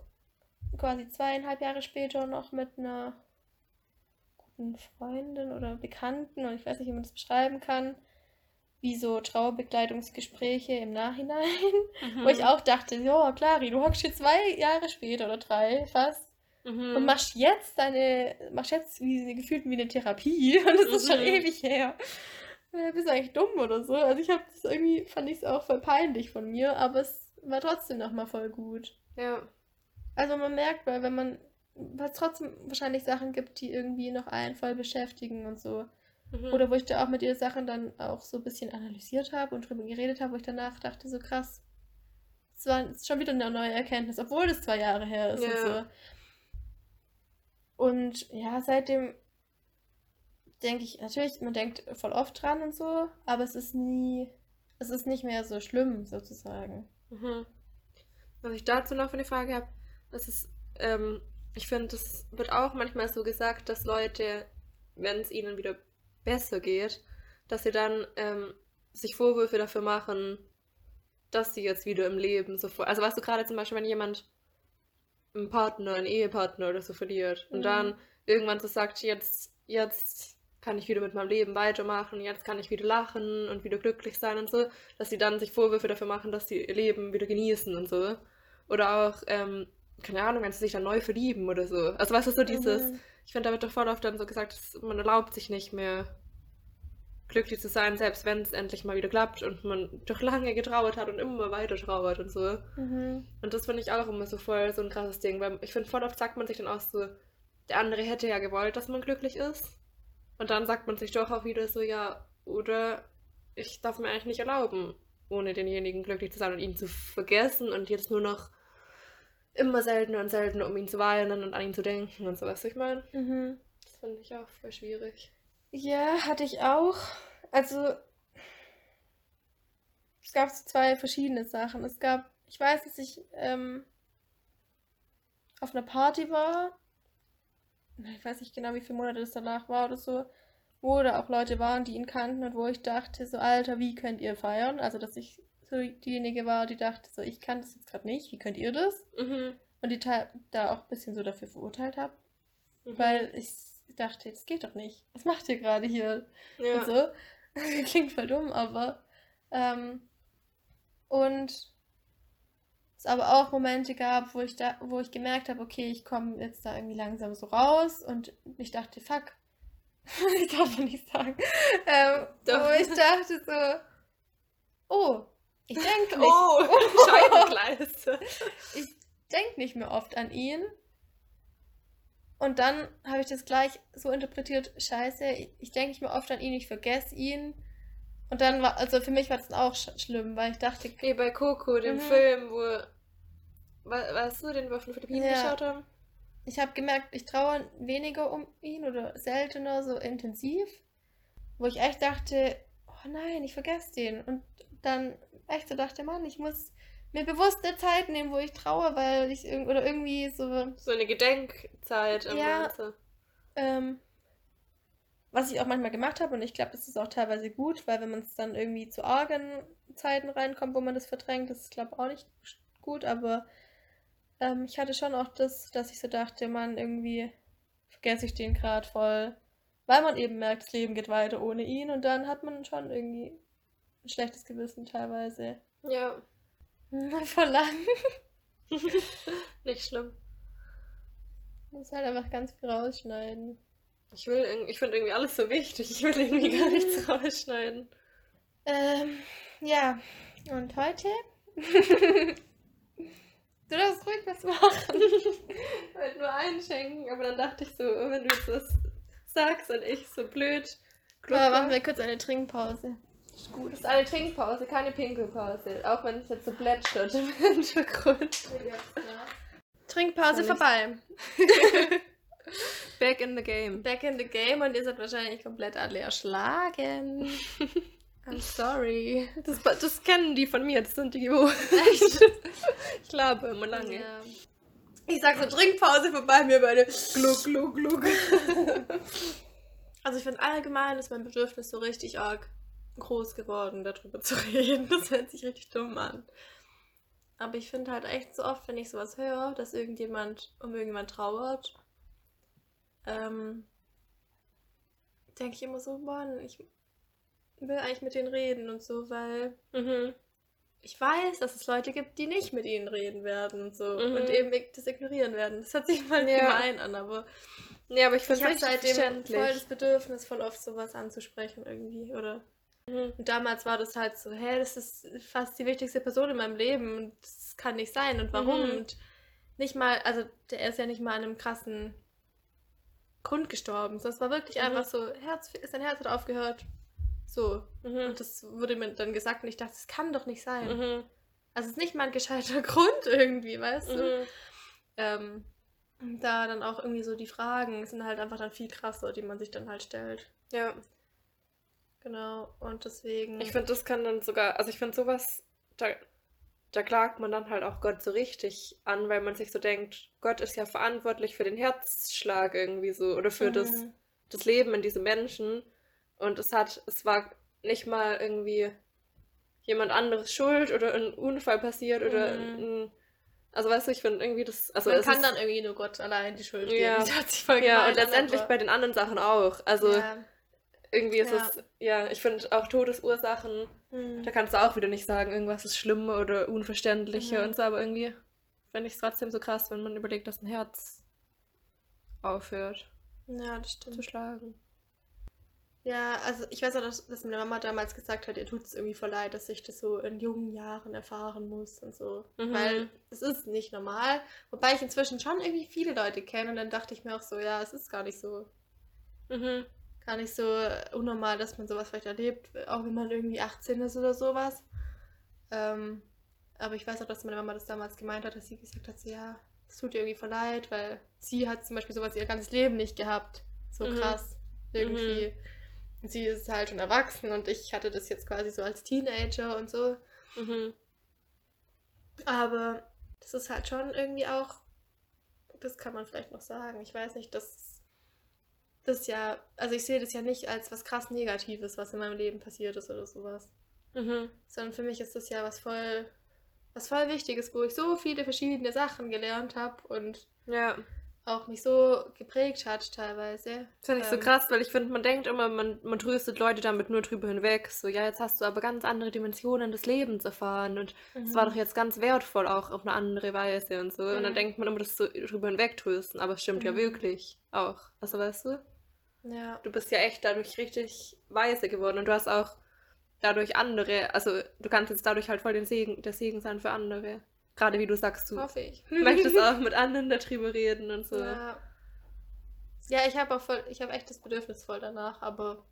quasi zweieinhalb Jahre später noch mit einer guten Freundin oder Bekannten, und ich weiß nicht, wie man das beschreiben kann, wie so Trauerbegleitungsgespräche im Nachhinein, Mhm. wo ich auch dachte, ja, Clari, du hockst hier zwei Jahre später oder drei fast Mhm. und machst jetzt deine, machst jetzt wie gefühlt wie eine Therapie und das ist schon Mhm. ewig her. Äh, bist du eigentlich dumm oder so? Also ich habe das irgendwie, fand ich es auch voll peinlich von mir, aber es war trotzdem nochmal voll gut. Ja. Also man merkt, weil wenn man, weil es trotzdem wahrscheinlich Sachen gibt, die irgendwie noch einen voll beschäftigen und so. Mhm. Oder wo ich da auch mit ihr Sachen dann auch so ein bisschen analysiert habe und drüber geredet habe, wo ich danach dachte, so krass, es war schon wieder eine neue Erkenntnis, obwohl das zwei Jahre her ist und Ja. so. Und ja, seitdem denke ich, natürlich, man denkt voll oft dran und so, aber es ist nie, es ist nicht mehr so schlimm, sozusagen. Mhm. Was ich dazu noch für eine Frage habe, das ist, ähm, ich finde, das wird auch manchmal so gesagt, dass Leute, wenn es ihnen wieder besser geht, dass sie dann ähm, sich Vorwürfe dafür machen, dass sie jetzt wieder im Leben so vor. Also weißt du gerade zum Beispiel, wenn jemand einen Partner, einen Ehepartner oder so verliert und Mhm. dann irgendwann so sagt, jetzt, jetzt kann ich wieder mit meinem Leben weitermachen, jetzt kann ich wieder lachen und wieder glücklich sein und so, dass sie dann sich Vorwürfe dafür machen, dass sie ihr Leben wieder genießen und so. Oder auch, ähm, keine Ahnung, wenn sie sich dann neu verlieben oder so. Also weißt du, so dieses, Mhm. ich finde, da wird doch voll oft dann so gesagt, dass man erlaubt sich nicht mehr glücklich zu sein, selbst wenn es endlich mal wieder klappt und man doch lange getrauert hat und immer weiter trauert und so. Mhm. Und das finde ich auch immer so voll so ein krasses Ding, weil ich finde, voll oft sagt man sich dann auch so, der andere hätte ja gewollt, dass man glücklich ist. Und dann sagt man sich doch auch wieder so, ja, oder ich darf mir eigentlich nicht erlauben, ohne denjenigen glücklich zu sein und ihn zu vergessen und jetzt nur noch immer seltener und seltener um ihn zu weinen und an ihn zu denken und so, was ich meine. Mhm. Das finde ich auch voll schwierig. Ja, hatte ich auch. Also, es gab so zwei verschiedene Sachen. Es gab, ich weiß, dass ich ähm, auf einer Party war. Ich weiß nicht genau, wie viele Monate das danach war oder so. Wo da auch Leute waren, die ihn kannten und wo ich dachte, so, Alter, wie könnt ihr feiern? Also, dass ich so diejenige war, die dachte, so, ich kann das jetzt gerade nicht, wie könnt ihr das? Mhm. Und die da auch ein bisschen so dafür verurteilt habe, Mhm. weil ich dachte, das geht doch nicht. Was macht ihr gerade hier? ja. und so. Klingt voll dumm, aber. Ähm, und es aber auch Momente gab, wo ich da, wo ich gemerkt habe, okay, ich komme jetzt da irgendwie langsam so raus und ich dachte, fuck. ich darf doch nicht sagen. Ähm, Doch. wo ich dachte so, oh, ich denke nicht. Oh, Scheibengleise. ich denke nicht mehr oft an ihn. Und dann habe ich das gleich so interpretiert, scheiße, ich, ich denke nicht mehr oft an ihn, ich vergesse ihn. Und dann war, also für mich war das auch sch schlimm, weil ich dachte, Wie bei Coco, dem Mhm. Film, wo. Wa- Weißt du, den wir auf den Philippinen Ja. geschaut haben? ich habe gemerkt, ich traue weniger um ihn oder seltener so intensiv. Wo ich echt dachte, oh nein, ich vergesse den. Und dann echt so dachte, Mann, ich muss mir bewusst eine Zeit nehmen, wo ich traue, weil ich irg oder irgendwie so So eine Gedenkzeit im Ja. Ganze. Ähm, was ich auch manchmal gemacht habe, und ich glaube, das ist auch teilweise gut, weil wenn man es dann irgendwie zu argen Zeiten reinkommt, wo man das verdrängt, das ist, glaube ich, auch nicht gut, aber ähm, ich hatte schon auch das, dass ich so dachte, man, irgendwie vergesse ich den gerade voll, weil man eben merkt, das Leben geht weiter ohne ihn und dann hat man schon irgendwie ein schlechtes Gewissen teilweise. Ja, lang. nicht schlimm. Muss halt einfach ganz viel rausschneiden. Ich will, ich finde irgendwie alles so wichtig. Ich will irgendwie gar nichts rausschneiden. Ähm, ja, und heute? du darfst ruhig was machen. Ich wollte nur einschenken, aber dann dachte ich so, wenn du jetzt was sagst und ich so blöd. Aber machen wir kurz eine Trinkpause. Ist gut. Das ist eine Trinkpause, keine Pinkelpause. Auch wenn es jetzt so plätschert im Hintergrund. Trinkpause vorbei. Back in the game. Back in the game und ihr seid wahrscheinlich komplett alle erschlagen. I'm sorry. Das, das kennen die von mir, das sind die gewohnt. ich glaube immer lange. Ja. Ich sag so, Trinkpause vorbei, mir beide. Gluck, gluck, gluck. Also ich finde allgemein ist mein Bedürfnis so richtig arg groß geworden, darüber zu reden. Das hört sich richtig dumm an. Aber ich finde halt echt so oft, wenn ich sowas höre, dass irgendjemand um irgendjemand trauert, ähm, denke ich immer so, Mann, ich will eigentlich mit denen reden und so, weil Mhm. ich weiß, dass es Leute gibt, die nicht mit ihnen reden werden und so Mhm. und eben das ignorieren werden. Das hört sich mal Ja. gemein an, aber Nee, aber ich finde es seitdem voll das Bedürfnis, voll oft sowas anzusprechen irgendwie, oder? Mhm. Und damals war das halt so, hä, das ist fast die wichtigste Person in meinem Leben und das kann nicht sein und warum? Mhm. Und nicht mal, also der ist ja nicht mal an einem krassen Grund gestorben. So, es war wirklich Mhm. einfach so, Herz, sein Herz hat aufgehört. So. Mhm. Und das wurde mir dann gesagt und ich dachte, das kann doch nicht sein. Mhm. Also es ist nicht mal ein gescheiter Grund irgendwie, weißt du? Mhm. Ähm, da dann auch irgendwie so die Fragen sind halt einfach dann viel krasser, die man sich dann halt stellt. Ja, Genau. Und deswegen. ich finde, das kann dann sogar, also ich finde sowas, da, da klagt man dann halt auch Gott so richtig an, weil man sich so denkt, Gott ist ja verantwortlich für den Herzschlag irgendwie so oder für das, Mhm. das Leben in diesem Menschen. Und es hat, es war nicht mal irgendwie jemand anderes schuld oder ein Unfall passiert oder Mhm. ein, also weißt du, ich finde irgendwie das, also man es kann ist, dann irgendwie nur Gott allein die Schuld geben. Ja. Das ja, und letztendlich aber- bei den anderen Sachen auch. Also ja. Irgendwie ist Ja. es, ja, ich finde auch Todesursachen, Mhm. da kannst du auch wieder nicht sagen, irgendwas ist schlimmer oder unverständlicher Mhm. und so, aber irgendwie finde ich es trotzdem so krass, wenn man überlegt, dass ein Herz aufhört ja, das stimmt. zu schlagen. Ja, also ich weiß auch, dass, dass meine Mama damals gesagt hat, ihr tut es irgendwie voll leid, dass ich das so in jungen Jahren erfahren muss und so. Mhm. Weil es ist nicht normal. Wobei ich inzwischen schon irgendwie viele Leute kenne und dann dachte ich mir auch so, ja, es ist gar nicht so, Mhm. Gar nicht so unnormal, dass man sowas vielleicht erlebt, auch wenn man irgendwie 18 ist oder sowas. Ähm, aber ich weiß auch, dass meine Mama das damals gemeint hat, dass sie gesagt hat, so, ja, es tut ihr irgendwie voll leid, weil sie hat zum Beispiel sowas ihr ganzes Leben nicht gehabt. So Mhm. krass. Irgendwie. Und sie ist halt schon erwachsen und ich hatte das jetzt quasi so als Teenager und so. Mhm. Aber das ist halt schon irgendwie auch, das kann man vielleicht noch sagen. Ich weiß nicht, dass das ja, also ich sehe das ja nicht als was krass Negatives, was in meinem Leben passiert ist oder sowas. Mhm. Sondern für mich ist das ja was voll, was voll Wichtiges, wo ich so viele verschiedene Sachen gelernt habe und Ja, auch mich so geprägt hat teilweise. das finde ich so Ähm, krass, weil ich finde, man denkt immer, man, man tröstet Leute damit nur drüber hinweg. So, ja, jetzt hast du aber ganz andere Dimensionen des Lebens erfahren und es war Mhm. doch jetzt ganz wertvoll auch auf eine andere Weise und so. Und dann Mhm. denkt man immer, das so drüber hinwegtrösten, aber es stimmt ja Mhm. wirklich auch. Also weißt du, Ja. du bist ja echt dadurch richtig weise geworden und du hast auch dadurch andere, also du kannst jetzt dadurch halt voll den Segen, der Segen sein für andere. Gerade wie du sagst, du Hoffe ich. möchtest auch mit anderen darüber reden und so. Ja. Ja, ich habe auch voll, ich habe echt das Bedürfnis voll danach, aber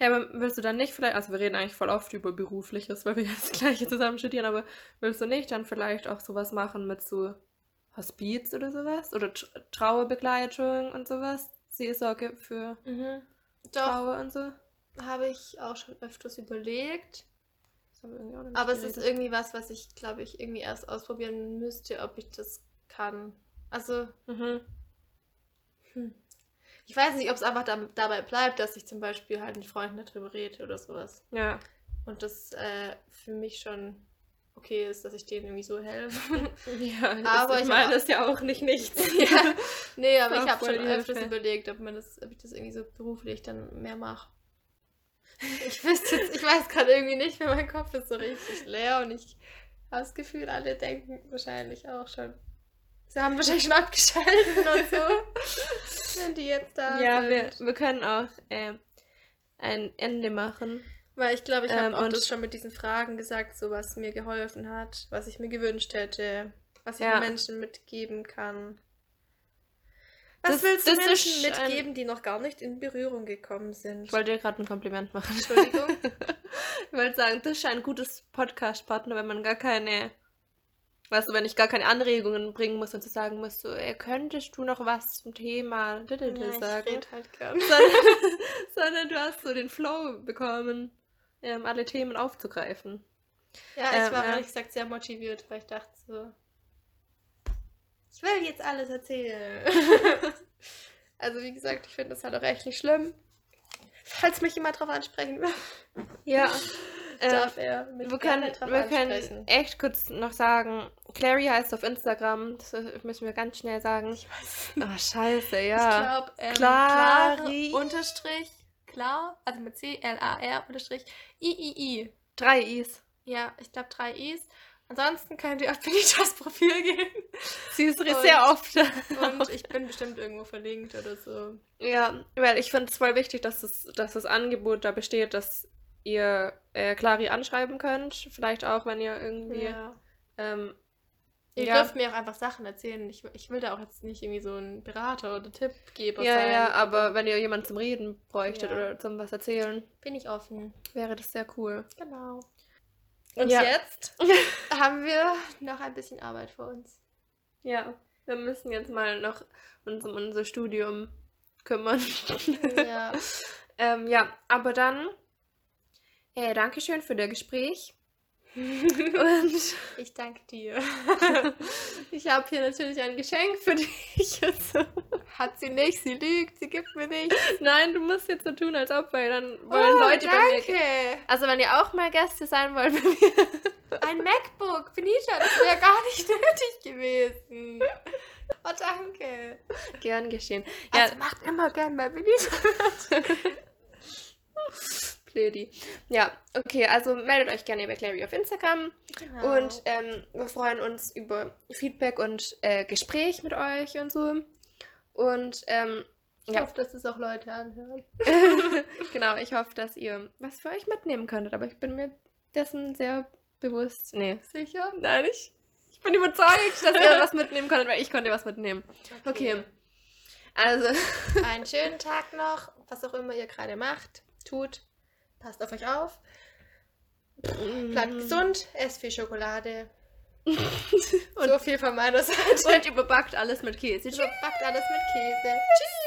Ja, aber willst du dann nicht vielleicht, also wir reden eigentlich voll oft über Berufliches, weil wir jetzt das gleiche zusammen studieren, aber willst du nicht dann vielleicht auch sowas machen mit so Hospiz oder sowas? Oder Tr Trauerbegleitung und sowas? Seelsorge für doch Trauer und so? habe ich auch schon öfters überlegt. Wir irgendwie auch noch nicht Aber es ist geredet. irgendwie was, was ich, glaube ich, irgendwie erst ausprobieren müsste, ob ich das kann. Also, Mhm. hm. ich weiß nicht, ob es einfach da, dabei bleibt, dass ich zum Beispiel halt mit Freunden darüber rede oder sowas. Ja. Und das äh, für mich schon okay ist, dass ich denen irgendwie so helfe. Ja, Aber ich meine, das ja auch nicht nichts. ja. Nee, aber ich habe schon öfters Hilfe. überlegt, ob, man das, ob ich das irgendwie so beruflich dann mehr mache. Ich wüsste jetzt, ich weiß gerade irgendwie nicht, weil mein Kopf ist so richtig leer und ich habe das Gefühl, alle denken wahrscheinlich auch schon. Sie haben wahrscheinlich schon abgeschaltet und so. Wenn die jetzt da Ja, sind. wir, wir können auch ähm, ein Ende machen. Weil ich glaube, ich habe Ähm, auch das schon mit diesen Fragen gesagt, so was mir geholfen hat, was ich mir gewünscht hätte, was ich Ja. Menschen mitgeben kann. Was Das- willst du Menschen ist ein- mitgeben, die noch gar nicht in Berührung gekommen sind? Ich wollte dir gerade ein Kompliment machen. Entschuldigung. Ich wollte sagen, das ist ein gutes Podcast-Partner, wenn man gar keine, weißt du, wenn ich gar keine Anregungen bringen muss und zu sagen muss, so, ey, könntest du noch was zum Thema ja, ich sagen? red halt gern. sondern, sondern du hast so den Flow bekommen, ähm, alle Themen aufzugreifen. Ja, ich Ähm, war ehrlich gesagt sehr motiviert, weil ich dachte so, ich will jetzt alles erzählen. also wie gesagt, ich finde das halt auch echt nicht schlimm. Falls mich jemand drauf ansprechen will, Ja. Darf er mich wir können, wir können echt kurz noch sagen, Clary heißt auf Instagram, das müssen wir ganz schnell sagen. Ich weiß Oh, scheiße, Ich ja. glaube, ähm. Klare unterstrich, klar, also mit C-L-A-R unterstrich I-I-I. Drei Is. Ja, ich glaube drei Is. Ansonsten könnt ihr auf Benitas Profil gehen. Sie ist Und- sehr oft. Und ich bin bestimmt irgendwo verlinkt oder so. Ja, weil ich finde es voll wichtig, dass das, dass das Angebot da besteht, dass ihr äh, Clary anschreiben könnt. Vielleicht auch, wenn ihr irgendwie. Ja. Ähm, Ihr Ja. dürft mir auch einfach Sachen erzählen. Ich, ich will da auch jetzt nicht irgendwie so ein Berater oder Tippgeber ja, sein. ja, aber wenn ihr jemanden zum Reden bräuchtet Ja. oder zum was erzählen, Bin ich offen. wäre das sehr cool. Genau. Und Ja. jetzt haben wir noch ein bisschen Arbeit vor uns. Ja, wir müssen jetzt mal noch uns um unser Studium kümmern. Ja. ähm, ja, aber dann, äh, Dankeschön für das Gespräch. Und Ich danke dir. Ich habe hier natürlich ein Geschenk für dich. Hat sie nicht, sie lügt, sie gibt mir nicht. nein, du musst jetzt so tun, als ob, weil dann wollen Leute bei mir. Oh, danke. Also, wenn ihr auch mal Gäste sein wollt bei mir. Ein MacBook, Benita, das wäre gar nicht nötig gewesen. Oh, danke. Gern geschehen. Ja, Also macht immer gern bei Benita. Plödi. Ja, okay, also meldet euch gerne über Clary auf Instagram. Genau. Und ähm, wir freuen uns über Feedback und äh, Gespräch mit euch und so. Und ähm, ich ja. hoffe, dass es auch Leute anhören. genau, ich hoffe, dass ihr was für euch mitnehmen könntet. Aber ich bin mir dessen sehr bewusst. Nee. Sicher? Nein, ich, ich bin überzeugt, dass ihr was mitnehmen könntet, weil ich konnte was mitnehmen. Okay. Also, Einen schönen Tag noch, was auch immer ihr gerade macht, tut. Passt auf euch auf. Bleibt Mhm. gesund, esst viel Schokolade. so viel von meiner Seite. und überbackt alles mit Käse. Backt alles mit Käse. Tschüss.